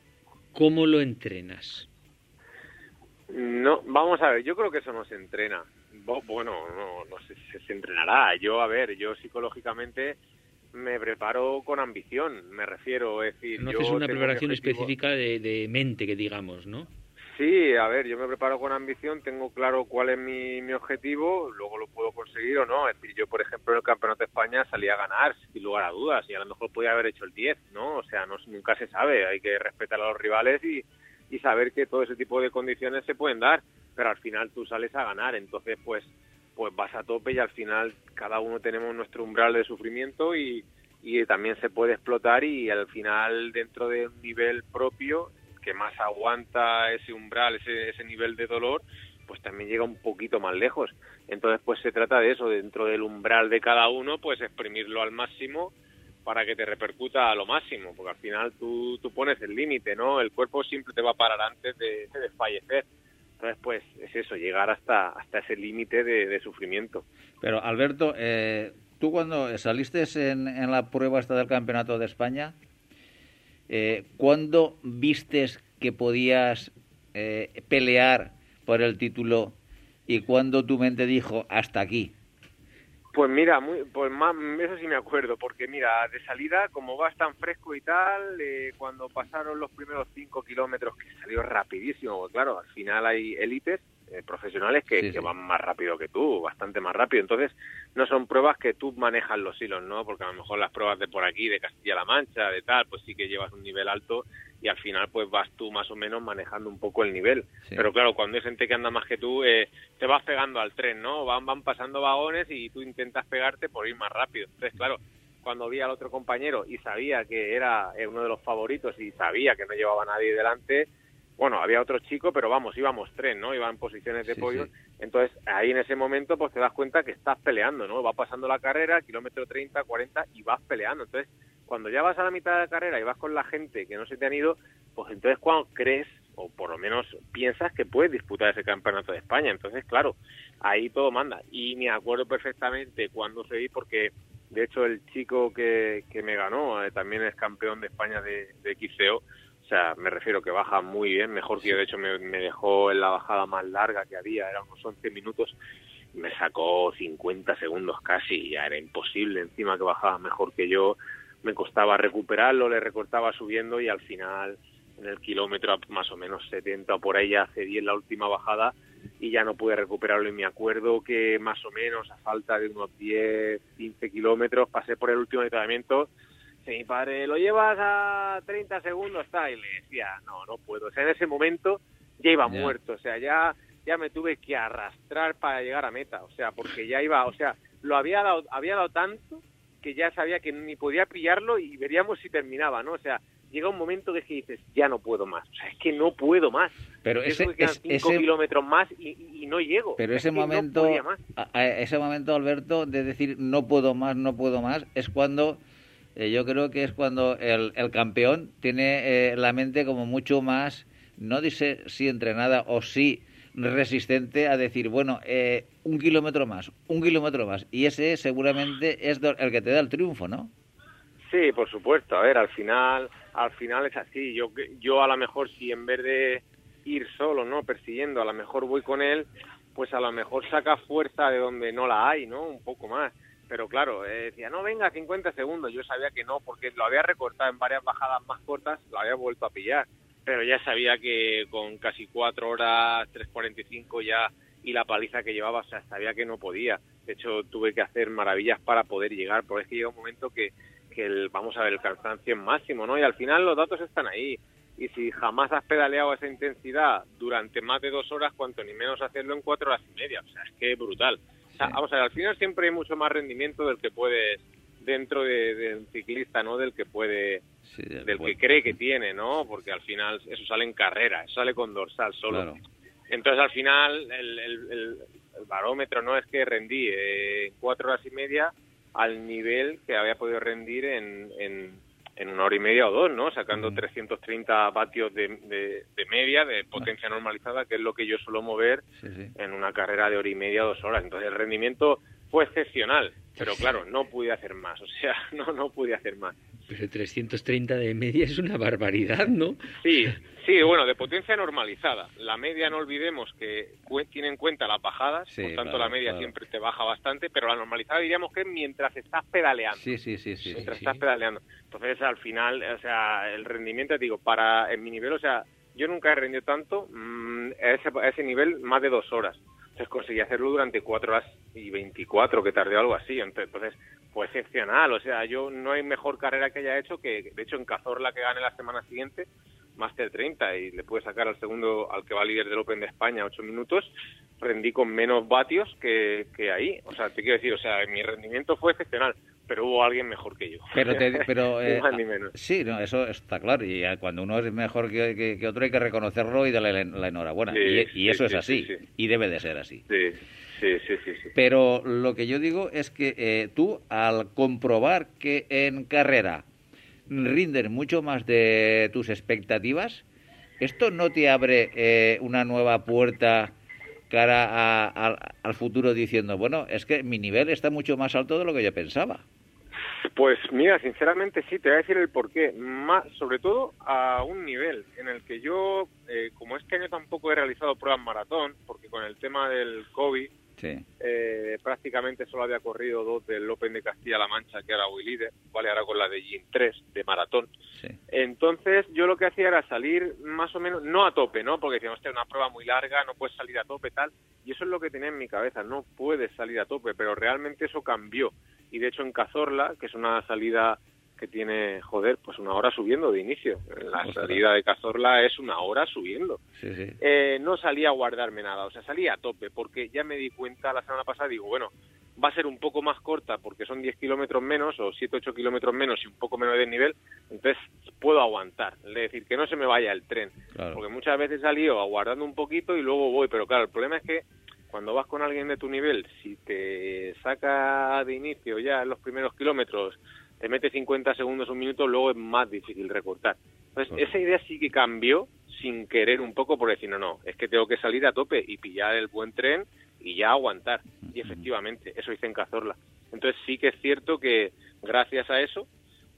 cómo lo entrenas? No, vamos a ver, yo creo que eso no se entrena. Bueno, no, no sé si se entrenará. Yo, a ver, yo psicológicamente me preparo con ambición, me refiero, es decir... No haces una preparación específica de, de, mente, que digamos, ¿no? Sí, a ver, yo me preparo con ambición, tengo claro cuál es mi, mi objetivo, luego lo puedo conseguir o no. Es decir, yo, por ejemplo, en el Campeonato de España salí a ganar, sin lugar a dudas, y a lo mejor podía haber hecho el 10, ¿no? O sea, no, nunca se sabe, hay que respetar a los rivales y, y saber que todo ese tipo de condiciones se pueden dar, pero al final tú sales a ganar, entonces pues pues vas a tope y al final cada uno tenemos nuestro umbral de sufrimiento y, y también se puede explotar y al final dentro de un nivel propio que más aguanta ese umbral, ese, ese nivel de dolor, pues también llega un poquito más lejos. Entonces, pues se trata de eso, dentro del umbral de cada uno, pues exprimirlo al máximo para que te repercuta a lo máximo, porque al final tú, tú pones el límite, ¿no? El cuerpo siempre te va a parar antes de, desfallecer. Entonces, pues es eso, llegar hasta, hasta ese límite de, sufrimiento. Pero, Alberto, eh, tú cuando saliste en, en, la prueba esta del Campeonato de España, eh, ¿cuándo vistes que podías eh, pelear por el título y cuándo tu mente dijo hasta aquí? Pues mira, muy, pues más, eso sí me acuerdo, porque mira, de salida, como vas tan fresco y tal, eh, cuando pasaron los primeros cinco kilómetros, que salió rapidísimo, claro, al final hay élites eh, profesionales que, que, van más rápido que tú, bastante más rápido. Entonces, no son pruebas que tú manejas los hilos, ¿no? Porque a lo mejor las pruebas de por aquí, de Castilla-La Mancha, de tal, pues sí que llevas un nivel alto y al final pues vas tú más o menos manejando un poco el nivel. Pero claro, cuando hay gente que anda más que tú, eh, te vas pegando al tren, ¿no? Van, van pasando vagones y tú intentas pegarte por ir más rápido. Entonces, claro, cuando vi al otro compañero y sabía que era eh, uno de los favoritos y sabía que no llevaba a nadie delante, bueno, había otro chico, pero vamos, íbamos tren, ¿no? Iban en posiciones de pollo. Entonces, ahí en ese momento, pues te das cuenta que estás peleando, ¿no? Va pasando la carrera, kilómetro 30, 40, y vas peleando. Entonces, cuando ya vas a la mitad de la carrera y vas con la gente que no se te han ido, pues entonces cuando crees, o por lo menos piensas que puedes disputar ese campeonato de España. Entonces, claro, ahí todo manda. Y me acuerdo perfectamente cuando se vi, porque de hecho el chico que, que me ganó eh, también es campeón de España de, de XCO o sea, me refiero que baja muy bien, mejor que yo. De hecho, me, dejó en la bajada más larga que había, era unos 11 minutos. Me sacó 50 segundos casi, ya era imposible. Encima que bajaba mejor que yo, me costaba recuperarlo, le recortaba subiendo y al final, en el kilómetro más o menos 70 o por ahí, ya cedí en la última bajada y ya no pude recuperarlo. Y me acuerdo que más o menos, a falta de unos 10, 15 kilómetros, pasé por el último entrenamiento mi padre, lo llevas a 30 segundos, está, y le decía, no, no puedo. O sea, en ese momento ya iba muerto, o sea, ya, ya me tuve que arrastrar para llegar a meta, o sea, porque ya iba, o sea, lo había dado, había dado tanto que ya sabía que ni podía pillarlo y veríamos si terminaba, ¿no? O sea, llega un momento que, es que dices, ya no puedo más, o sea, es que no puedo más. Pero ese, es, cinco kilómetros más y, no llego. Pero ese momento, ese momento, Alberto, de decir no puedo más, no puedo más, es cuando eh, yo creo que es cuando el, el campeón tiene eh, la mente como mucho más, no dice si entrenada o si resistente a decir, bueno, eh, un kilómetro más, un kilómetro más. Y ese seguramente es el que te da el triunfo, ¿no? Sí, por supuesto. A ver, al final, al final es así. Yo, yo a lo mejor si en vez de ir solo, ¿no? Persiguiendo, a lo mejor voy con él, pues a lo mejor saca fuerza de donde no la hay, ¿no? Un poco más pero claro, eh, decía, no, venga, 50 segundos. Yo sabía que no, porque lo había recortado en varias bajadas más cortas, lo había vuelto a pillar. Pero ya sabía que con casi 4 horas, 3.45 ya, y la paliza que llevaba, o sea, sabía que no podía. De hecho, tuve que hacer maravillas para poder llegar, porque es que llega un momento que, que el, vamos a ver, el cansancio es máximo, ¿no? Y al final los datos están ahí. Y si jamás has pedaleado a esa intensidad durante más de dos horas, cuanto ni menos hacerlo en cuatro horas y media. O sea, es que es brutal vamos a ver, al final siempre hay mucho más rendimiento del que puedes dentro de, un ciclista, ¿no? Del que puede, del, que cree que tiene, ¿no? Porque al final eso sale en carrera, eso sale con dorsal solo. Entonces al final el, el, barómetro no es que rendí eh, cuatro horas y media al nivel que había podido rendir en, en en una hora y media o dos, ¿no? Sacando 330 vatios de, de, media, de potencia normalizada, que es lo que yo suelo mover en una carrera de hora y media o dos horas. Entonces el rendimiento fue excepcional, pero claro, no pude hacer más, o sea, no, no pude hacer más. Pero 330 de media es una barbaridad, ¿no? Sí, sí, bueno, de potencia normalizada. La media, no olvidemos que tiene en cuenta las bajadas, por tanto la media siempre te baja bastante, pero la normalizada diríamos que es mientras estás pedaleando. Sí, sí, sí, sí. Mientras estás pedaleando. Entonces, al final, o sea, el rendimiento, digo, para en mi nivel, o sea, yo nunca he rendido tanto mm, a, ese, a ese nivel más de dos horas. Entonces conseguí hacerlo durante cuatro horas y veinticuatro, que tardé algo así. Entonces, fue excepcional. O sea, yo no hay mejor carrera que haya hecho que, de hecho, en Cazorla que gane la semana siguiente, Master 30 y le pude sacar al segundo, al que va líder del Open de España, ocho minutos, rendí con menos vatios que, que ahí. O sea, te quiero decir, o sea, mi rendimiento fue excepcional pero hubo alguien mejor que yo. Pero, pero eh, sí, no, eso está claro. Y cuando uno es mejor que, otro hay que reconocerlo y darle la, enhorabuena. y, eso es así. y debe de ser así. Sí. Sí, sí, sí, Pero lo que yo digo es que eh, tú, al comprobar que en carrera rinden mucho más de tus expectativas, ¿esto no te abre eh, una nueva puerta cara al futuro diciendo, bueno, es que mi nivel está mucho más alto de lo que yo pensaba? Pues mira, sinceramente sí, te voy a decir el porqué. Más, sobre todo a un nivel en el que yo, eh, como este año tampoco he realizado pruebas maratón, porque con el tema del COVID, eh, prácticamente solo había corrido dos del Open de Castilla-La Mancha, que era voy líder, ¿vale? Ahora con la de Gin 3 de maratón. Entonces, yo lo que hacía era salir más o menos, no a tope, ¿no? Porque decíamos, es una prueba muy larga, no puedes salir a tope, tal. Y eso es lo que tenía en mi cabeza, no puedes salir a tope, pero realmente eso cambió. Y de hecho, en Cazorla, que es una salida que tiene, joder, pues una hora subiendo de inicio. La salida de Cazorla es una hora subiendo. Eh, no salía a guardarme nada, o sea, salía a tope, porque ya me di cuenta la semana pasada, digo, bueno, va a ser un poco más corta porque son 10 kilómetros menos o 7, 8 kilómetros menos y un poco menos de nivel, entonces puedo aguantar, es decir, que no se me vaya el tren, porque muchas veces salido aguardando un poquito y luego voy, pero claro, el problema es que cuando vas con alguien de tu nivel, si te saca de inicio ya en los primeros kilómetros te mete 50 segundos, un minuto, luego es más difícil recortar. Entonces, esa idea sí que cambió sin querer un poco por decir, no, no, es que tengo que salir a tope y pillar el buen tren y ya aguantar. Y efectivamente, eso hice en Cazorla. Entonces sí que es cierto que gracias a eso,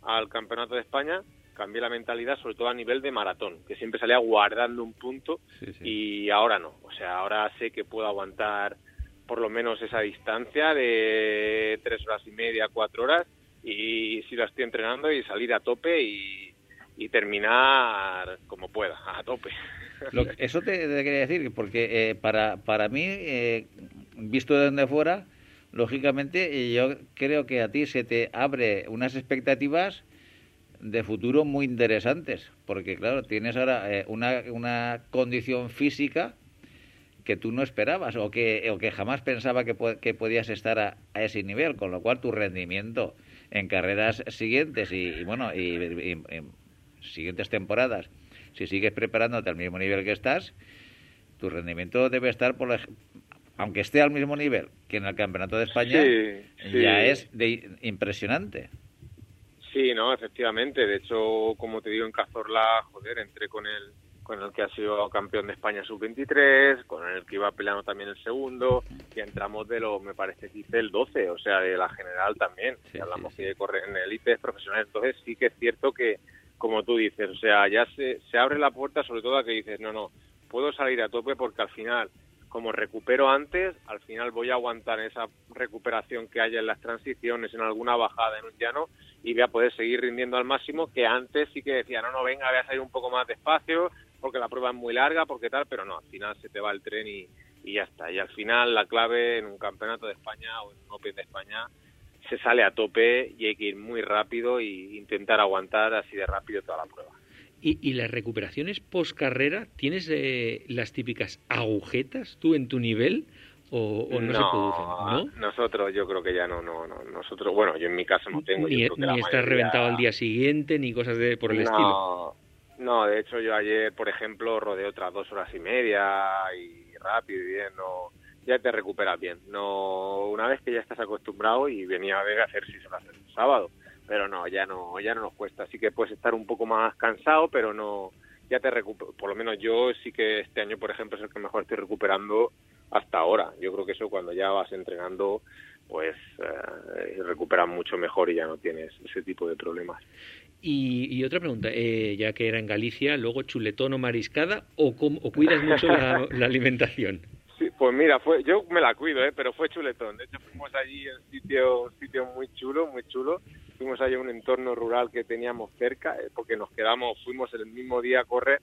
al Campeonato de España, cambié la mentalidad, sobre todo a nivel de maratón, que siempre salía guardando un punto y ahora no. O sea, ahora sé que puedo aguantar por lo menos esa distancia de tres horas y media, cuatro horas y si la estoy entrenando y salir a tope y, terminar como pueda, a tope. eso te, quería decir, porque eh, para, para mí, eh, visto de donde fuera, lógicamente yo creo que a ti se te abre unas expectativas de futuro muy interesantes, porque claro, tienes ahora eh, una, una condición física que tú no esperabas o que, o que jamás pensaba que, que podías estar a, ese nivel, con lo cual tu rendimiento en carreras siguientes y, bueno, y, siguientes temporadas, si sigues preparándote al mismo nivel que estás, tu rendimiento debe estar, por aunque esté al mismo nivel que en el Campeonato de España, ya es de, impresionante. Sí, no, efectivamente. De hecho, como te digo, en Cazorla, joder, entré con el con el que ha sido campeón de España sub-23, con el que iba peleando también el segundo, y entramos de lo, me parece que hice el 12, o sea, de la general también, si hablamos de correr en élite profesional, entonces sí que es cierto que, como tú dices, o sea, ya se, se abre la puerta sobre todo a que dices, no, no, puedo salir a tope porque al final, como recupero antes, al final voy a aguantar esa recuperación que haya en las transiciones, en alguna bajada en un llano, y voy a poder seguir rindiendo al máximo, que antes sí que decía, no, no, venga, voy a salir un poco más despacio, porque la prueba es muy larga, porque tal, pero no, al final se te va el tren y, ya está. Y al final la clave en un campeonato de España o en un Open de España se sale a tope y hay que ir muy rápido e intentar aguantar así de rápido toda la prueba. ¿Y, y las recuperaciones post carrera, tienes eh, las típicas agujetas tú en tu nivel? O, no, se producen, ¿no? Nosotros, yo creo que ya no, no, no. Nosotros, bueno, yo en mi caso no tengo. Ni, ni estás reventado al día siguiente, ni cosas de, por el estilo. No, de hecho yo ayer, por ejemplo, rodé otras dos horas y media y rápido y bien, no, ya te recuperas bien. No, una vez que ya estás acostumbrado y venía a ver a hacer seis horas el sábado, pero no, ya no, ya no nos cuesta. Así que puedes estar un poco más cansado, pero no, ya te recupero. Por lo menos yo sí que este año, por ejemplo, es el que mejor estoy recuperando hasta ahora. Yo creo que eso cuando ya vas entrenando, pues eh, recuperas mucho mejor y ya no tienes ese tipo de problemas. Y, otra pregunta, eh, ya que era en Galicia, luego chuletón o mariscada o, o cuidas mucho la, alimentación. Sí, pues mira, fue, yo me la cuido, ¿eh? pero fue chuletón. De hecho, fuimos allí en un sitio, sitio muy chulo, muy chulo. Fuimos allí a un entorno rural que teníamos cerca, eh, porque nos quedamos, fuimos el mismo día a correr.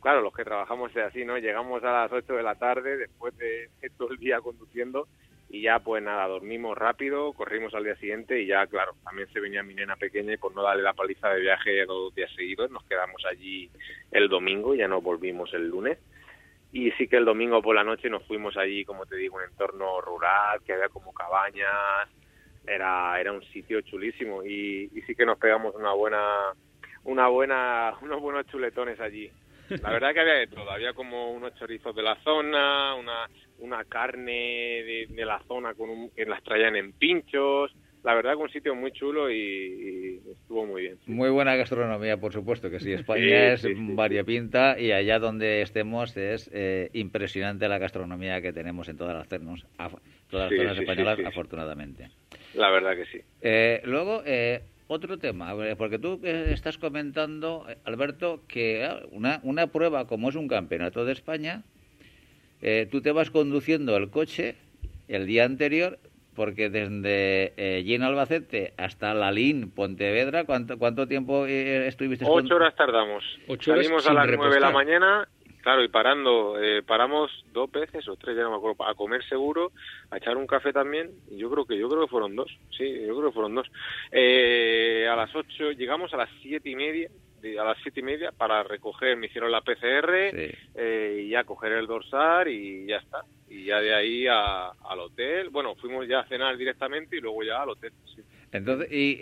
Claro, los que trabajamos así, ¿no? Llegamos a las 8 de la tarde, después de todo el día conduciendo, y ya pues nada, dormimos rápido, corrimos al día siguiente y ya claro, también se venía mi nena pequeña y por no darle la paliza de viaje dos días seguidos nos quedamos allí el domingo, ya no volvimos el lunes y sí que el domingo por la noche nos fuimos allí, como te digo, un entorno rural, que había como cabañas, era, era un sitio chulísimo y, y sí que nos pegamos una buena, una buena, unos buenos chuletones allí. La verdad que había de todo, había como unos chorizos de la zona, una, una carne de, la zona con un, que las traían en pinchos. La verdad que un sitio muy chulo y, estuvo muy bien. Muy buena gastronomía, por supuesto que sí. España es variopinta y allá donde estemos es eh, impresionante la gastronomía que tenemos en todas las zonas, todas las zonas españolas, afortunadamente. La verdad que sí. Eh, luego, eh, otro tema, porque tú estás comentando, Alberto, que ah, una, una prueba como es un campeonato de España, eh, tú te vas conduciendo el coche el día anterior, porque desde eh, Albacete hasta Lalín, Pontevedra, ¿cuánto, cuánto tiempo eh, estuviste? Ocho horas tardamos. Ocho Salimos a las nueve de la mañana Claro, y parando, eh, paramos dos veces o tres, ya no me acuerdo, a comer seguro, a echar un café también, y yo creo que yo creo que fueron dos, sí, yo creo que fueron dos. Eh, a las ocho, llegamos a las siete y media, a las siete y media para recoger, me hicieron la PCR eh, y ya coger el dorsal y ya está. Y ya de ahí al hotel, bueno, fuimos ya a cenar directamente y luego ya al hotel. Entonces, y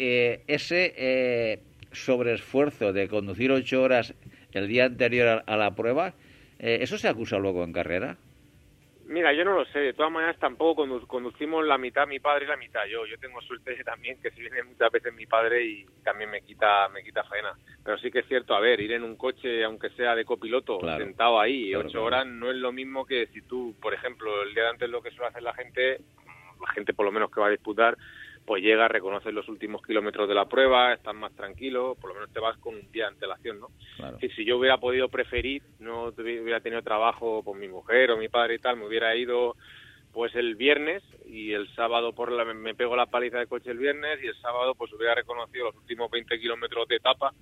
ese eh, sobreesfuerzo de conducir ocho horas el día anterior a la prueba, eh, ¿Eso se acusa luego en carrera? Mira, yo no lo sé. De todas maneras, tampoco conducimos la mitad mi padre y la mitad yo. Yo tengo suerte también que si viene muchas veces mi padre y también me quita me quita faena. Pero sí que es cierto, a ver, ir en un coche, aunque sea de copiloto, sentado ahí, ocho horas, no es lo mismo que si tú, por ejemplo, el día de antes lo que suele hacer la gente, la gente por lo menos que va a disputar, pues llega, reconoces los últimos kilómetros de la prueba, estás más tranquilo, por lo menos te vas con un día de antelación, ¿no? Y si yo hubiera podido preferir, no hubiera tenido trabajo con mi mujer o mi padre y tal, me hubiera ido pues el viernes y el sábado por la, me pego la paliza de coche el viernes y el sábado pues hubiera reconocido los últimos 20 kilómetros de etapa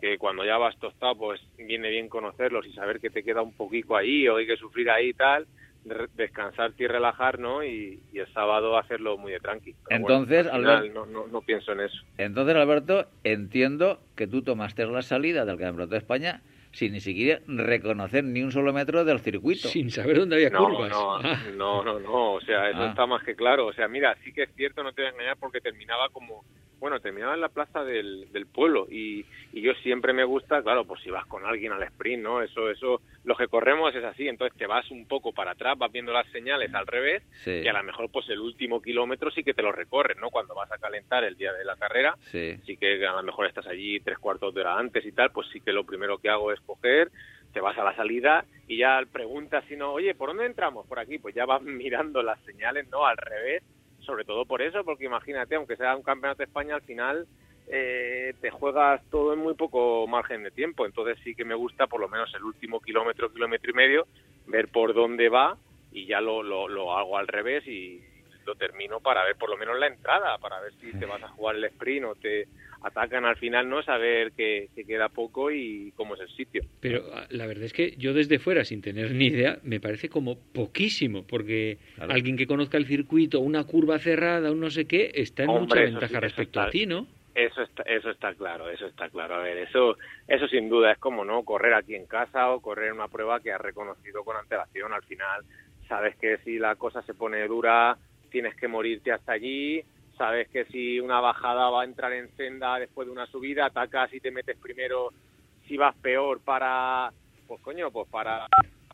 que cuando ya vas tostado pues viene bien conocerlos y saber que te queda un poquito ahí o hay que sufrir ahí y tal descansarte y relajar, ¿no? Y, el sábado hacerlo muy de tranqui. entonces, Alberto, no, no, pienso en eso. Entonces, Alberto, entiendo que tú tomaste la salida del Campeonato de España sin ni siquiera reconocer ni un solo metro del circuito. Sin saber dónde había curvas. Ah. No, no, no, o sea, eso ah. está más que claro. O sea, mira, sí que es cierto, no te voy a engañar, porque terminaba como bueno, terminaba en la plaza del, del pueblo y, y, yo siempre me gusta, claro, pues si vas con alguien al sprint, ¿no? Eso, eso, lo que corremos es así, entonces te vas un poco para atrás, vas viendo las señales al revés y a lo mejor pues el último kilómetro sí que te lo recorres, ¿no? Cuando vas a calentar el día de la carrera, sí. sí que a lo mejor estás allí tres cuartos de hora antes y tal, pues sí que lo primero que hago es coger, te vas a la salida y ya preguntas si no, oye, ¿por dónde entramos? Por aquí, pues ya vas mirando las señales, ¿no? Al revés sobre todo por eso, porque imagínate, aunque sea un campeonato de España, al final eh, te juegas todo en muy poco margen de tiempo. Entonces sí que me gusta por lo menos el último kilómetro, kilómetro y medio, ver por dónde va y ya lo, lo, lo hago al revés y lo termino para ver por lo menos la entrada, para ver si te vas a jugar el sprint o te atacan al final, ¿no? Saber que, queda poco y cómo es el sitio. Pero ah, la verdad es que yo desde fuera, sin tener ni idea, me parece como poquísimo, porque alguien que conozca el circuito, una curva cerrada, un no sé qué, está en mucha ventaja respecto a ti, ¿no? Eso está, eso está claro, eso está claro. A ver, eso, eso sin duda es como no correr aquí en casa o correr una prueba que has reconocido con antelación. Al final, sabes que si la cosa se pone dura, tienes que morirte hasta allí sabes que si una bajada va a entrar en senda después de una subida, atacas y te metes primero si vas peor para, pues coño, pues para,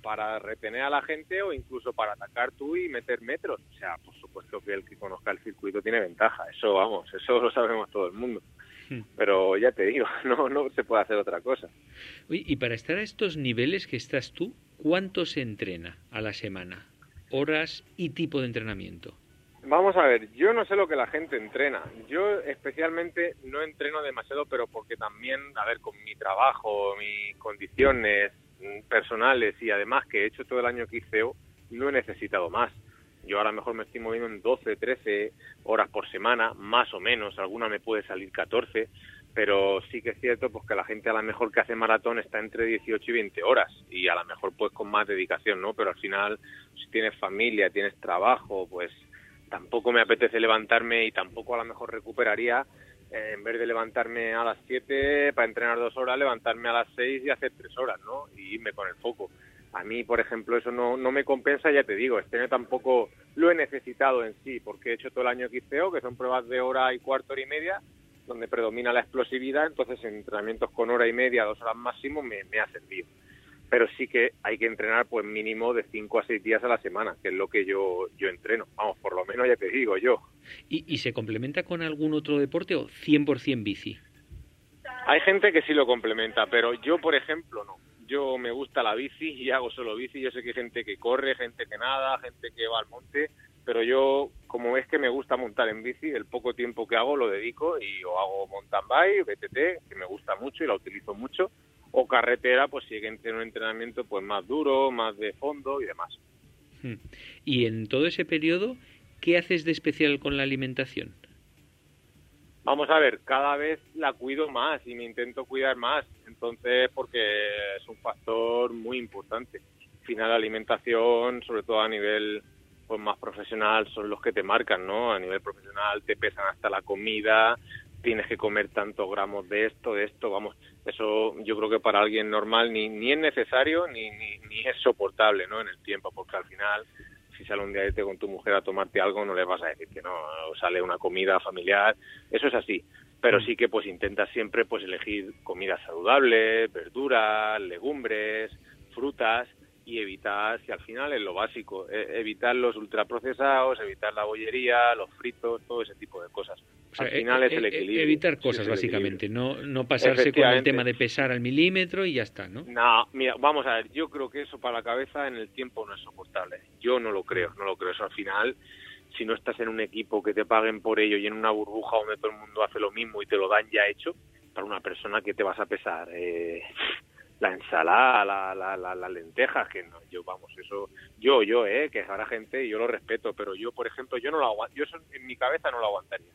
para retener a la gente o incluso para atacar tú y meter metros. O sea, por supuesto que el que conozca el circuito tiene ventaja, eso vamos, eso lo sabemos todo el mundo. Hmm. Pero ya te digo, no, no se puede hacer otra cosa. y para estar a estos niveles que estás tú, ¿cuánto se entrena a la semana? ¿Horas y tipo de entrenamiento? Vamos a ver, yo no sé lo que la gente entrena. Yo especialmente no entreno demasiado, pero porque también, a ver, con mi trabajo, mis condiciones personales y además que he hecho todo el año que hice, no he necesitado más. Yo ahora mejor me estoy moviendo en 12, 13 horas por semana, más o menos, alguna me puede salir 14, pero sí que es cierto pues que la gente a lo mejor que hace maratón está entre 18 y 20 horas y a lo mejor pues con más dedicación, ¿no? Pero al final si tienes familia, tienes trabajo, pues tampoco me apetece levantarme y tampoco a lo mejor recuperaría eh, en vez de levantarme a las 7 para entrenar dos horas, levantarme a las 6 y hacer tres horas, ¿no? Y irme con el foco. A mí, por ejemplo, eso no, no me compensa, ya te digo, este año tampoco lo he necesitado en sí, porque he hecho todo el año XCO, que son pruebas de hora y cuarto, hora y media, donde predomina la explosividad, entonces en entrenamientos con hora y media, dos horas máximo, me, me ha servido pero sí que hay que entrenar pues mínimo de 5 a 6 días a la semana, que es lo que yo, yo entreno. Vamos, por lo menos ya te digo yo. ¿Y, y se complementa con algún otro deporte o 100% bici? Hay gente que sí lo complementa, pero yo, por ejemplo, no. Yo me gusta la bici y hago solo bici. Yo sé que hay gente que corre, gente que nada, gente que va al monte, pero yo, como es que me gusta montar en bici, el poco tiempo que hago lo dedico y o hago mountain bike, BTT, que me gusta mucho y la utilizo mucho, o carretera, pues si hay que un entrenamiento pues más duro, más de fondo y demás. Hmm. Y en todo ese periodo, ¿qué haces de especial con la alimentación? Vamos a ver, cada vez la cuido más y me intento cuidar más, entonces porque es un factor muy importante. Al final la alimentación, sobre todo a nivel pues más profesional, son los que te marcan, ¿no? A nivel profesional te pesan hasta la comida, tienes que comer tantos gramos de esto, de esto, vamos, eso yo creo que para alguien normal ni, ni es necesario ni, ni, es soportable, ¿no? En el tiempo, porque al final si sale un día este con tu mujer a tomarte algo, no le vas a decir que no, o sale una comida familiar, eso es así. Pero sí que pues intentas siempre pues elegir comida saludable, verduras, legumbres, frutas y evitar, si al final es lo básico, e- evitar los ultraprocesados, evitar la bollería, los fritos, todo ese tipo de cosas. O sea, al final e- es el e- equilibrio. Evitar cosas, es básicamente. No, no pasarse con el tema de pesar al milímetro y ya está, ¿no? No, mira, vamos a ver, yo creo que eso para la cabeza en el tiempo no es soportable. Yo no lo creo, no lo creo. Eso al final, si no estás en un equipo que te paguen por ello y en una burbuja donde todo el mundo hace lo mismo y te lo dan ya hecho, para una persona que te vas a pesar eh, la ensalada, la, la, la- las lentejas, que no, yo, vamos, eso, yo, yo, eh, que habrá gente y yo lo respeto, pero yo, por ejemplo, yo no lo aguanto, yo eso en mi cabeza no lo aguantaría.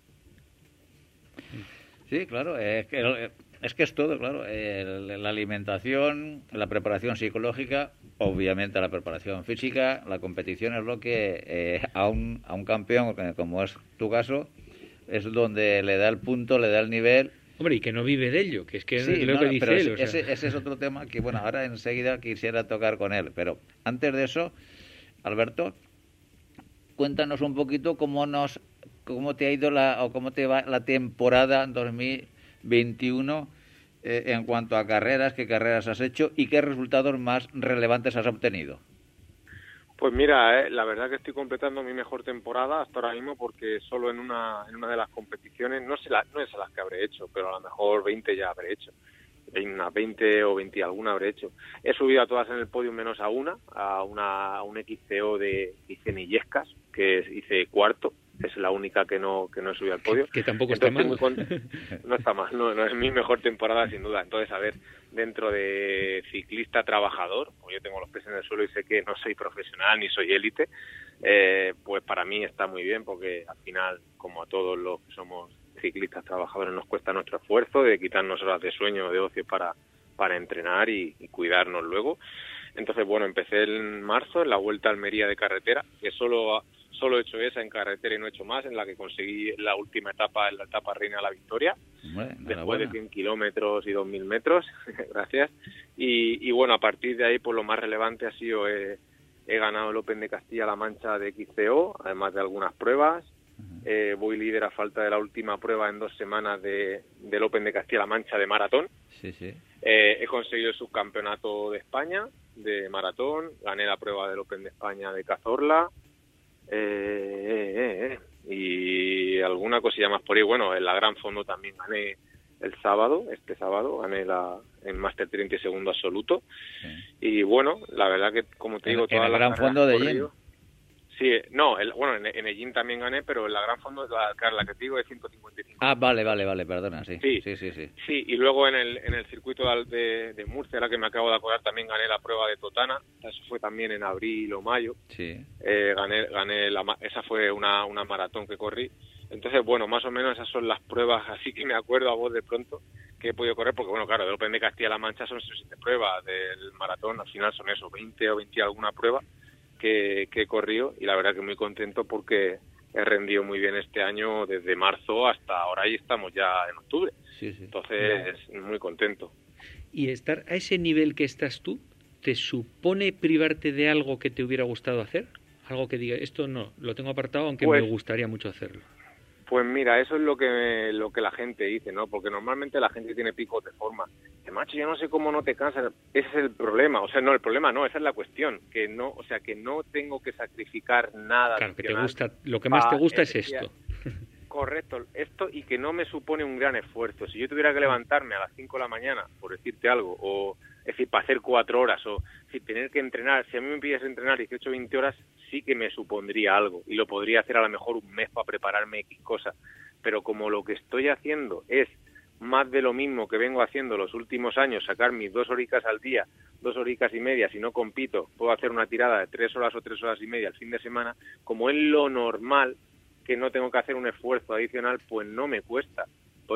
Sí, claro, es que es, que es todo, claro. La alimentación, la preparación psicológica, obviamente la preparación física, la competición es lo que eh, a, un, a un campeón, como es tu caso, es donde le da el punto, le da el nivel. Hombre, y que no vive de ello, que es que Sí, es lo no, que dice pero él. ese, o sea. ese- ese es otro tema que, bueno, ahora enseguida quisiera tocar con él. Pero antes de eso, Alberto, cuéntanos un poquito cómo nos cómo te ha ido la o cómo te va la temporada 2021 eh, en cuanto a carreras, qué carreras has hecho y qué resultados más relevantes has obtenido. Pues mira, eh, la verdad que estoy completando mi mejor temporada hasta ahora mismo porque solo en una, en una de las competiciones, no sé la, no es a las que habré hecho, pero a lo mejor 20 ya habré hecho. Unas 20 o 20 alguna habré hecho. He subido a todas en el podio menos a una, a, una, a un XCO de hice Illescas, que hice cuarto, es la única que no que no he subido al podio. Que tampoco está Entonces, mal. muy No está mal, no, no es mi mejor temporada sin duda. Entonces, a ver, dentro de ciclista trabajador, como yo tengo los pies en el suelo y sé que no soy profesional ni soy élite, eh, pues para mí está muy bien porque al final, como a todos los que somos ciclistas trabajadores, nos cuesta nuestro esfuerzo de quitarnos horas de sueño o de ocio para, para entrenar y, y cuidarnos luego. Entonces, bueno, empecé en marzo en la Vuelta a Almería de carretera, que solo, solo he hecho esa en carretera y no he hecho más, en la que conseguí la última etapa, en la etapa Reina de la Victoria Hombre, después de enhorabuena. 100 kilómetros y 2.000 metros, gracias. Y, y bueno, a partir de ahí, pues lo más relevante ha sido, eh, he ganado el Open de Castilla-La Mancha de XCO, además de algunas pruebas. Eh, voy líder a falta de la última prueba en dos semanas de, del Open de Castilla-La Mancha de maratón. Sí, sí. Eh, he conseguido el subcampeonato de España de maratón, gané la prueba del Open de España de Cazorla eh, eh, eh, y alguna cosilla más por ahí. Bueno, en la Gran Fondo también gané el sábado, este sábado, gané la en Master 30 y segundo absoluto. Y bueno, la verdad que, como te En- digo, en todas el las Gran Fondo de Yen. Sí, no, el, bueno, en, en el Yin también gané, pero en la Gran Fondo, la, la que te digo, es 155. Ah, vale, vale, vale, perdona, sí. Sí. Sí, sí, sí. Sí, y luego en el, en el circuito de, de, Murcia, ahora que me acabo de acordar, también gané la prueba de Totana. Eso fue también en abril o mayo. Sí. Eh, gané, gané la, esa fue una, una maratón que corrí. Entonces, bueno, más o menos esas son las pruebas, así que me acuerdo a vos de pronto que he podido correr, porque bueno, claro, del Open de Castilla-La Mancha son siete pruebas, del maratón al final son eso, 20 o 20 alguna prueba que, que he corrido y la verdad que muy contento porque he rendido muy bien este año desde marzo hasta ahora y estamos ya en octubre. Sí, sí. Entonces, muy contento. Y estar a ese nivel que estás tú, ¿te supone privarte de algo que te hubiera gustado hacer? Algo que diga, esto no, lo tengo apartado, aunque Pues- me gustaría mucho hacerlo. Pues mira, eso es lo que lo que la gente dice, ¿no? Porque normalmente la gente tiene picos de forma. Que macho, yo no sé cómo no te cansas. Ese es el problema. O sea, no, el problema no, esa es la cuestión. Que no, o sea, que no tengo que sacrificar nada. Claro, que te gusta, lo que más te gusta es esto. Correcto, esto y que no me supone un gran esfuerzo. Si yo tuviera que levantarme a las 5 de la mañana, por decirte algo, o es decir, para hacer cuatro horas, o decir, tener que entrenar, si a mí me pides entrenar 18 o 20 horas, sí que me supondría algo y lo podría hacer a lo mejor un mes para prepararme X cosa. Pero como lo que estoy haciendo es más de lo mismo que vengo haciendo los últimos años, sacar mis dos horicas al día, dos horicas y media, si no compito, puedo hacer una tirada de tres horas o tres horas y media el fin de semana, como es lo normal, que no tengo que hacer un esfuerzo adicional, pues no me cuesta.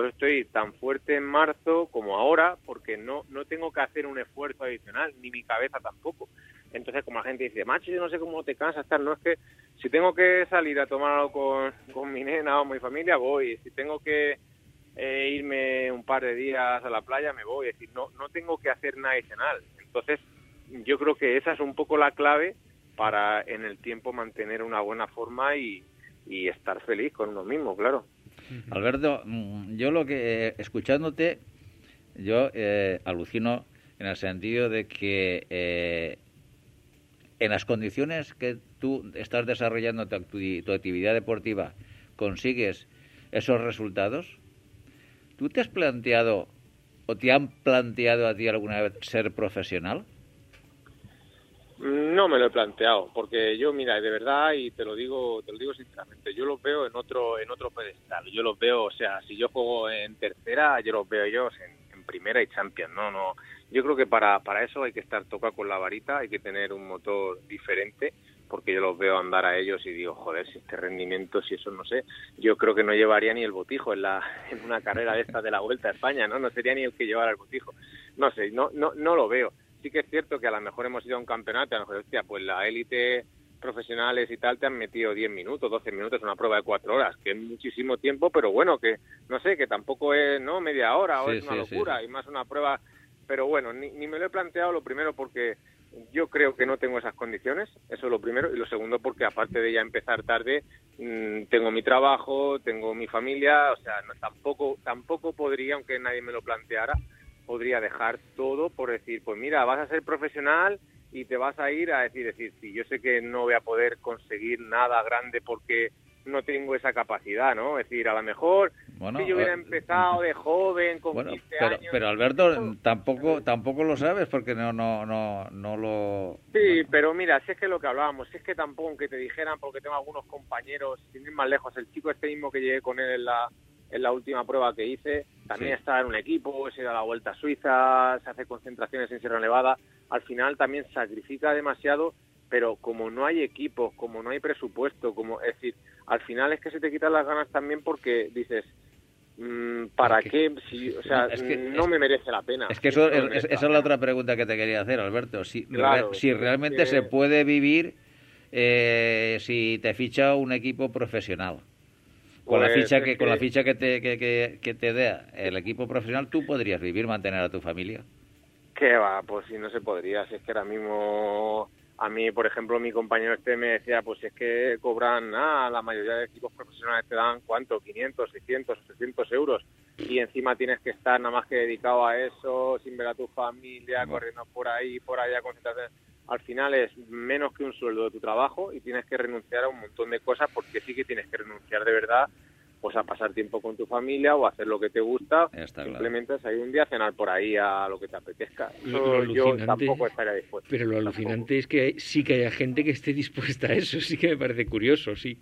Estoy tan fuerte en marzo como ahora, porque no, no tengo que hacer un esfuerzo adicional, ni mi cabeza tampoco. Entonces, como la gente dice, macho, yo no sé cómo te cansas, tal, no es que si tengo que salir a tomar algo con, con mi nena o mi familia, voy. Si tengo que eh, irme un par de días a la playa, me voy. Es decir, no, no tengo que hacer nada adicional. Entonces, yo creo que esa es un poco la clave para en el tiempo mantener una buena forma y, y estar feliz con uno mismo, claro. Alberto, mm, yo lo que, eh, escuchándote, yo eh, alucino en el sentido de que eh, en las condiciones que tú estás desarrollando tu, tu actividad deportiva, consigues esos resultados, ¿tú te has planteado o te han planteado a ti alguna vez ser profesional? No me lo he planteado, porque yo, mira, de verdad, y te lo digo, te lo digo sinceramente, yo los veo en otro, en otro pedestal. Yo los veo, o sea, si yo juego en tercera, yo los veo ellos en, primera y champion, no, no. Yo creo que para, para eso hay que estar tocado con la varita, hay que tener un motor diferente, porque yo los veo andar a ellos y digo, joder, si este rendimiento, si eso no sé, yo creo que no llevaría ni el botijo en la, en una carrera de esta de la Vuelta a España, ¿no? No sería ni el que llevara el botijo. No sé, no, no, no lo veo sí que es cierto que a lo mejor hemos ido a un campeonato, a lo mejor, hostia, pues la élite profesionales y tal te han metido 10 minutos, 12 minutos, una prueba de 4 horas, que es muchísimo tiempo, pero bueno, que no sé, que tampoco es no media hora o Sí, es una sí, locura, y más una prueba, pero bueno, ni, ni me lo he planteado lo primero porque yo creo que no tengo esas condiciones, eso es lo primero, y lo segundo porque aparte de ya empezar tarde, mm, tengo mi trabajo, tengo mi familia, o sea, no, tampoco, tampoco podría, aunque nadie me lo planteara, podría dejar todo por decir, pues mira, vas a ser profesional y te vas a ir a decir, decir, sí, yo sé que no voy a poder conseguir nada grande porque no tengo esa capacidad, ¿no? Es decir, a lo mejor Bueno, si yo hubiera eh, empezado de joven, con Bueno, 15 pero, años... pero Alberto, tampoco, tampoco lo sabes porque no, no, no, no lo. Sí, pero mira, si es que lo que hablábamos, si es que tampoco aunque te dijeran, porque tengo algunos compañeros, sin ir más lejos, el chico este mismo que llegué con él en la, en la última prueba que hice, también Sí. está en un equipo, se da la vuelta a Suiza, se hace concentraciones en Sierra Nevada, al final también sacrifica demasiado, pero como no hay equipos, como no hay presupuesto, como es decir, al final es que se te quitan las ganas también porque dices, mm, ¿para Es qué? Si, o sea, es que- no me merece la pena. Es que eso, No es- esa es la otra pregunta que te quería hacer, Alberto. Si, Claro, re- si realmente que- se puede vivir eh, si te ficha un equipo profesional. Con la Pues ficha que, con la que- ficha que te que, que, que te dé el equipo profesional, tú podrías vivir, mantener a tu familia. ¿Qué va? Pues si no se podría, si es que ahora mismo a mí, por ejemplo, mi compañero este me decía, pues si es que cobran nada, la mayoría de equipos profesionales te dan, ¿cuánto? 500, 600, 700 euros y encima tienes que estar nada más que dedicado a eso, sin ver a tu familia, corriendo por ahí, por allá, concentrarte. Al final es menos que un sueldo de tu trabajo y tienes que renunciar a un montón de cosas porque sí que tienes que renunciar de verdad pues a pasar tiempo con tu familia o a hacer lo que te gusta, Está claro. simplemente salir un día a cenar por ahí a lo que te apetezca. Lo- Eso lo yo alucinante- tampoco estaría dispuesto. Pero lo Tampoco. alucinante es que hay- sí que haya gente que esté dispuesta a eso, sí que me parece curioso, sí.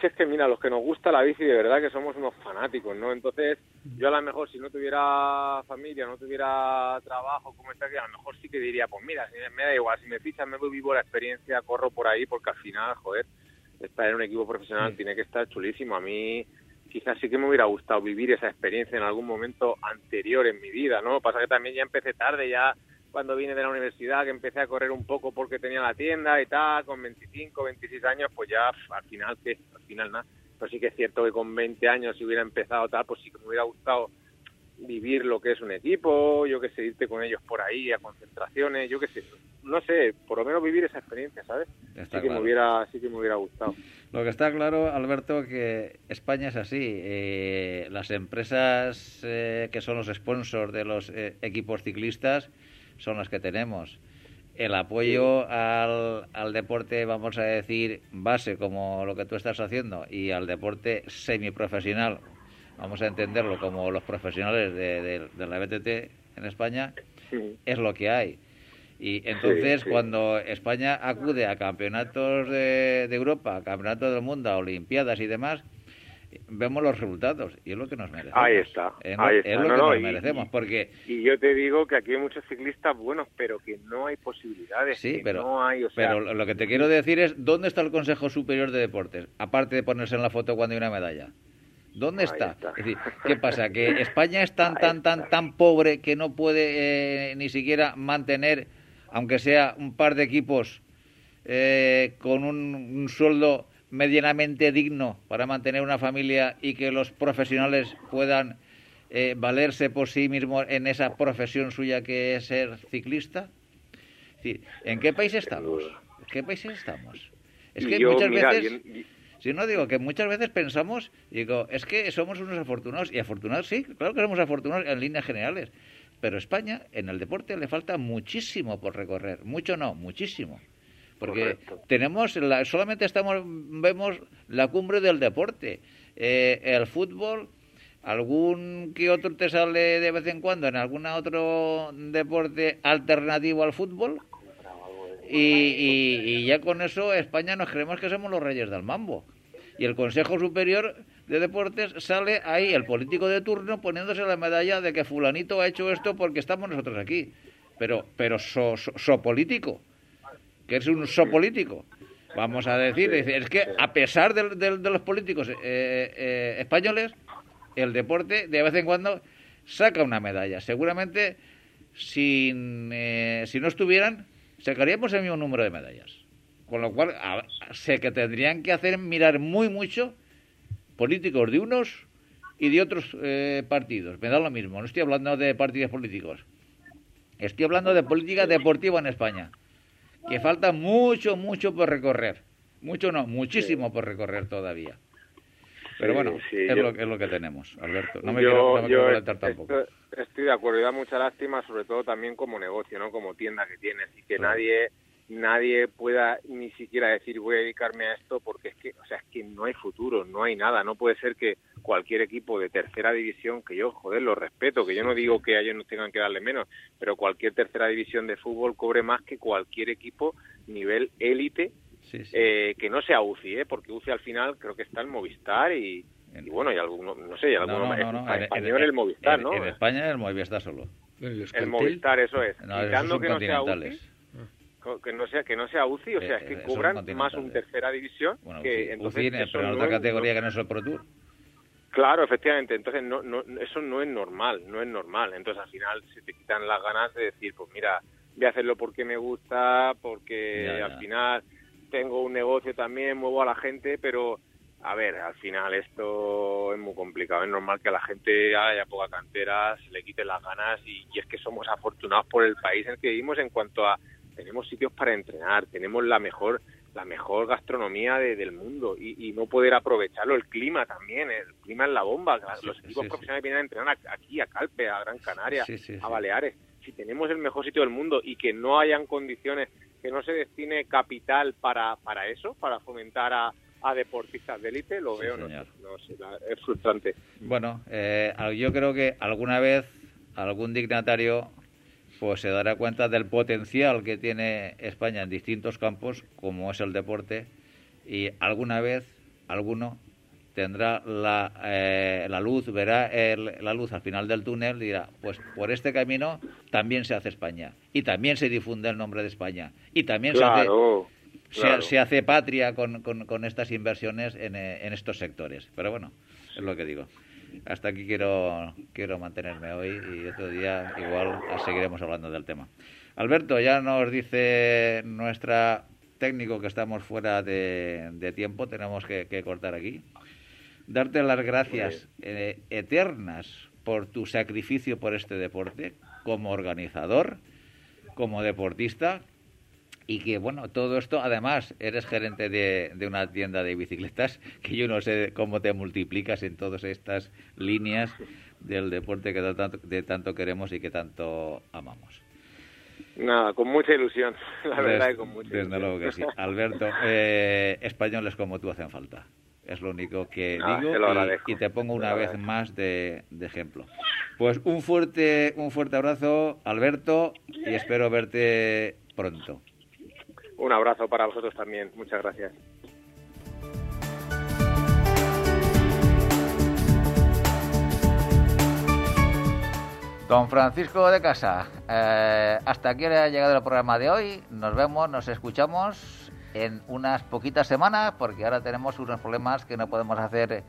Si es que mira, los que nos gusta la bici de verdad que somos unos fanáticos, ¿no? Entonces, yo a lo mejor si no tuviera familia, no tuviera trabajo, como está aquí, a lo mejor sí que diría, pues mira, si me da igual, si me fichan, me voy vivo la experiencia, corro por ahí, porque al final, joder, estar en un equipo profesional Mm. tiene que estar chulísimo. A mí quizás sí que me hubiera gustado vivir esa experiencia en algún momento anterior en mi vida, ¿no? Pasa que también ya empecé tarde, ya cuando vine de la universidad, que empecé a correr un poco porque tenía la tienda y tal, con 25, 26 años, pues ya al final, ¿qué? Al final nada. Pero sí que es cierto que con 20 años, si hubiera empezado tal, pues sí que me hubiera gustado vivir lo que es un equipo, yo que sé, irte con ellos por ahí a concentraciones, yo que sé, no sé, por lo menos vivir esa experiencia, ¿sabes? Sí que me hubiera, sí que me hubiera gustado. Lo que está claro, Alberto, que España es así. Eh, las empresas eh, que son los sponsors de los eh, equipos ciclistas son las que tenemos. El apoyo al, al deporte, vamos a decir, base, como lo que tú estás haciendo, y al deporte semiprofesional, vamos a entenderlo como los profesionales de, de- de la BTT en España, Sí. es lo que hay. Y entonces, sí. cuando España acude a campeonatos de, de Europa, campeonatos del mundo, a Olimpiadas y demás, vemos los resultados y es lo que nos merecemos. Ahí está, Es lo, ahí es está. lo No, que no, nos y- merecemos, porque Y yo te digo que aquí hay muchos ciclistas buenos, pero que no hay posibilidades. sí, que pero, no hay, o sea, pero lo que te quiero decir es, ¿dónde está el Consejo Superior de Deportes? Aparte de ponerse en la foto cuando hay una medalla. ¿Dónde está? Es decir, ¿qué pasa? ¿Que España es tan, tan, tan, tan pobre que no puede eh, ni siquiera mantener, aunque sea un par de equipos, eh, con un, sueldo medianamente digno para mantener una familia y que los profesionales puedan eh, valerse por sí mismos en esa profesión suya que es ser ciclista? Es decir, ¿en qué país estamos? ¿En qué país estamos? Es que muchas veces... Si no digo que muchas veces pensamos, digo, es que somos unos afortunados, y afortunados sí, claro que somos afortunados en líneas generales, pero España en el deporte le falta muchísimo por recorrer, mucho no, muchísimo. Porque tenemos, la, solamente estamos, vemos la cumbre del deporte. Eh, el fútbol, algún que otro te sale de vez en cuando en algún otro deporte alternativo al fútbol, y, ya con eso España nos creemos que somos los reyes del mambo. Y el Consejo Superior de Deportes sale ahí, el político de turno, poniéndose la medalla de que fulanito ha hecho esto porque estamos nosotros aquí. Pero, pero so, so, político, que es un so político. Vamos a decir, es que a pesar de, los políticos eh, eh, españoles, el deporte de vez en cuando saca una medalla. Seguramente, sin, eh, si no estuvieran, sacaríamos el mismo número de medallas. Con lo cual, sé que tendrían que hacer mirar muy mucho políticos de unos y de otros eh, partidos. Me da lo mismo, no estoy hablando de partidos políticos. Estoy hablando de política deportiva en España, que falta mucho, mucho por recorrer. Mucho no, muchísimo por recorrer todavía. Pero bueno, es, lo, es, lo, que tenemos, Alberto. No me quiero, no tampoco. Estoy, de acuerdo y da mucha lástima, sobre todo también como negocio, ¿no? Como tienda que tienes y que nadie nadie pueda ni siquiera decir voy a dedicarme a esto porque es que, o sea, es que no hay futuro, no hay nada. No puede ser que cualquier equipo de tercera división, que yo, joder, lo respeto, que yo no digo que a ellos no tengan que darle menos, pero cualquier tercera división de fútbol cobre más que cualquier equipo nivel élite eh, que no sea UCI, ¿eh? porque UCI al final creo que está en Movistar y, bueno, y alguno, no sé, y alguno en, español el Movistar, ¿no? En España el Movistar solo. El Movistar, eso es. Quitando que no sea UCI, que no sea que no sea UCI, o sea, es que eh, cobran más un tercera división que entonces UCI, pero en otra categoría que no es el Pro Tour. Claro, efectivamente. Entonces, no, no, eso no es normal, no es normal. Entonces, al final se te quitan las ganas de decir, pues mira, voy a hacerlo porque me gusta, porque al final tengo un negocio también, muevo a la gente, pero a ver, al final esto es muy complicado. Es normal que a la gente haya poca cantera, se le quiten las ganas y, es que somos afortunados por el país en el que vivimos en cuanto a tenemos sitios para entrenar, tenemos la mejor la mejor gastronomía del mundo y, no poder aprovecharlo. El clima también, el clima es la bomba. Los equipos profesionales vienen a entrenar aquí, a Calpe, a Gran Canaria, a Baleares. Si tenemos el mejor sitio del mundo y que no hayan condiciones que no se destine capital para, para eso, para fomentar a, a deportistas de élite, lo veo, no, es frustrante. Bueno, eh, yo creo que alguna vez algún dignatario pues se dará cuenta del potencial que tiene España en distintos campos, como es el deporte, y alguna vez alguno tendrá la, eh, la luz, verá la luz al final del túnel y dirá, pues por este camino también se hace España y también se difunde el nombre de España y también se, hace, Se, hace patria con, con, estas inversiones en, eh, en, estos sectores. Pero bueno, es lo que digo. Hasta aquí quiero, quiero mantenerme hoy y otro día igual seguiremos hablando del tema. Alberto, ya nos dice nuestra técnico que estamos fuera de, tiempo, tenemos que cortar aquí darte las gracias eh, eternas por tu sacrificio por este deporte, como organizador, como deportista, y que, bueno, todo esto, además, eres gerente de, de, una tienda de bicicletas, que yo no sé cómo te multiplicas en todas estas líneas del deporte que tanto, de tanto queremos y que tanto amamos. Nada, con mucha ilusión, la verdad, con mucha Desde luego que sí. Alberto, eh, españoles como tú hacen falta. Es lo único que ah, digo y, te pongo una vez más de, ejemplo. Pues un fuerte, un fuerte abrazo, Alberto, y espero verte pronto. Un abrazo para vosotros también. Muchas gracias. Don Francisco de Casa, eh, hasta aquí ha llegado el programa de hoy. Nos vemos, nos escuchamos en unas poquitas semanas, porque ahora tenemos unos problemas que no podemos hacer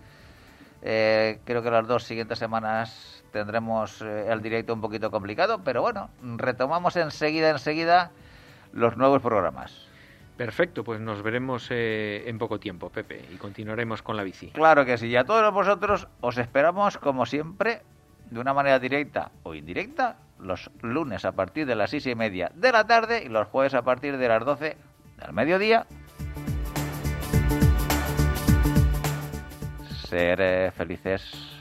Eh, creo que las dos siguientes semanas tendremos eh, el directo un poquito complicado, pero bueno, retomamos enseguida, enseguida los nuevos programas. Perfecto, pues nos veremos eh, en poco tiempo, Pepe, y continuaremos con la bici. Claro que sí, y a todos vosotros os esperamos, como siempre, de una manera directa o indirecta, los lunes a partir de las seis y media de la tarde y los jueves a partir de las doce del mediodía. Ser eh, felices.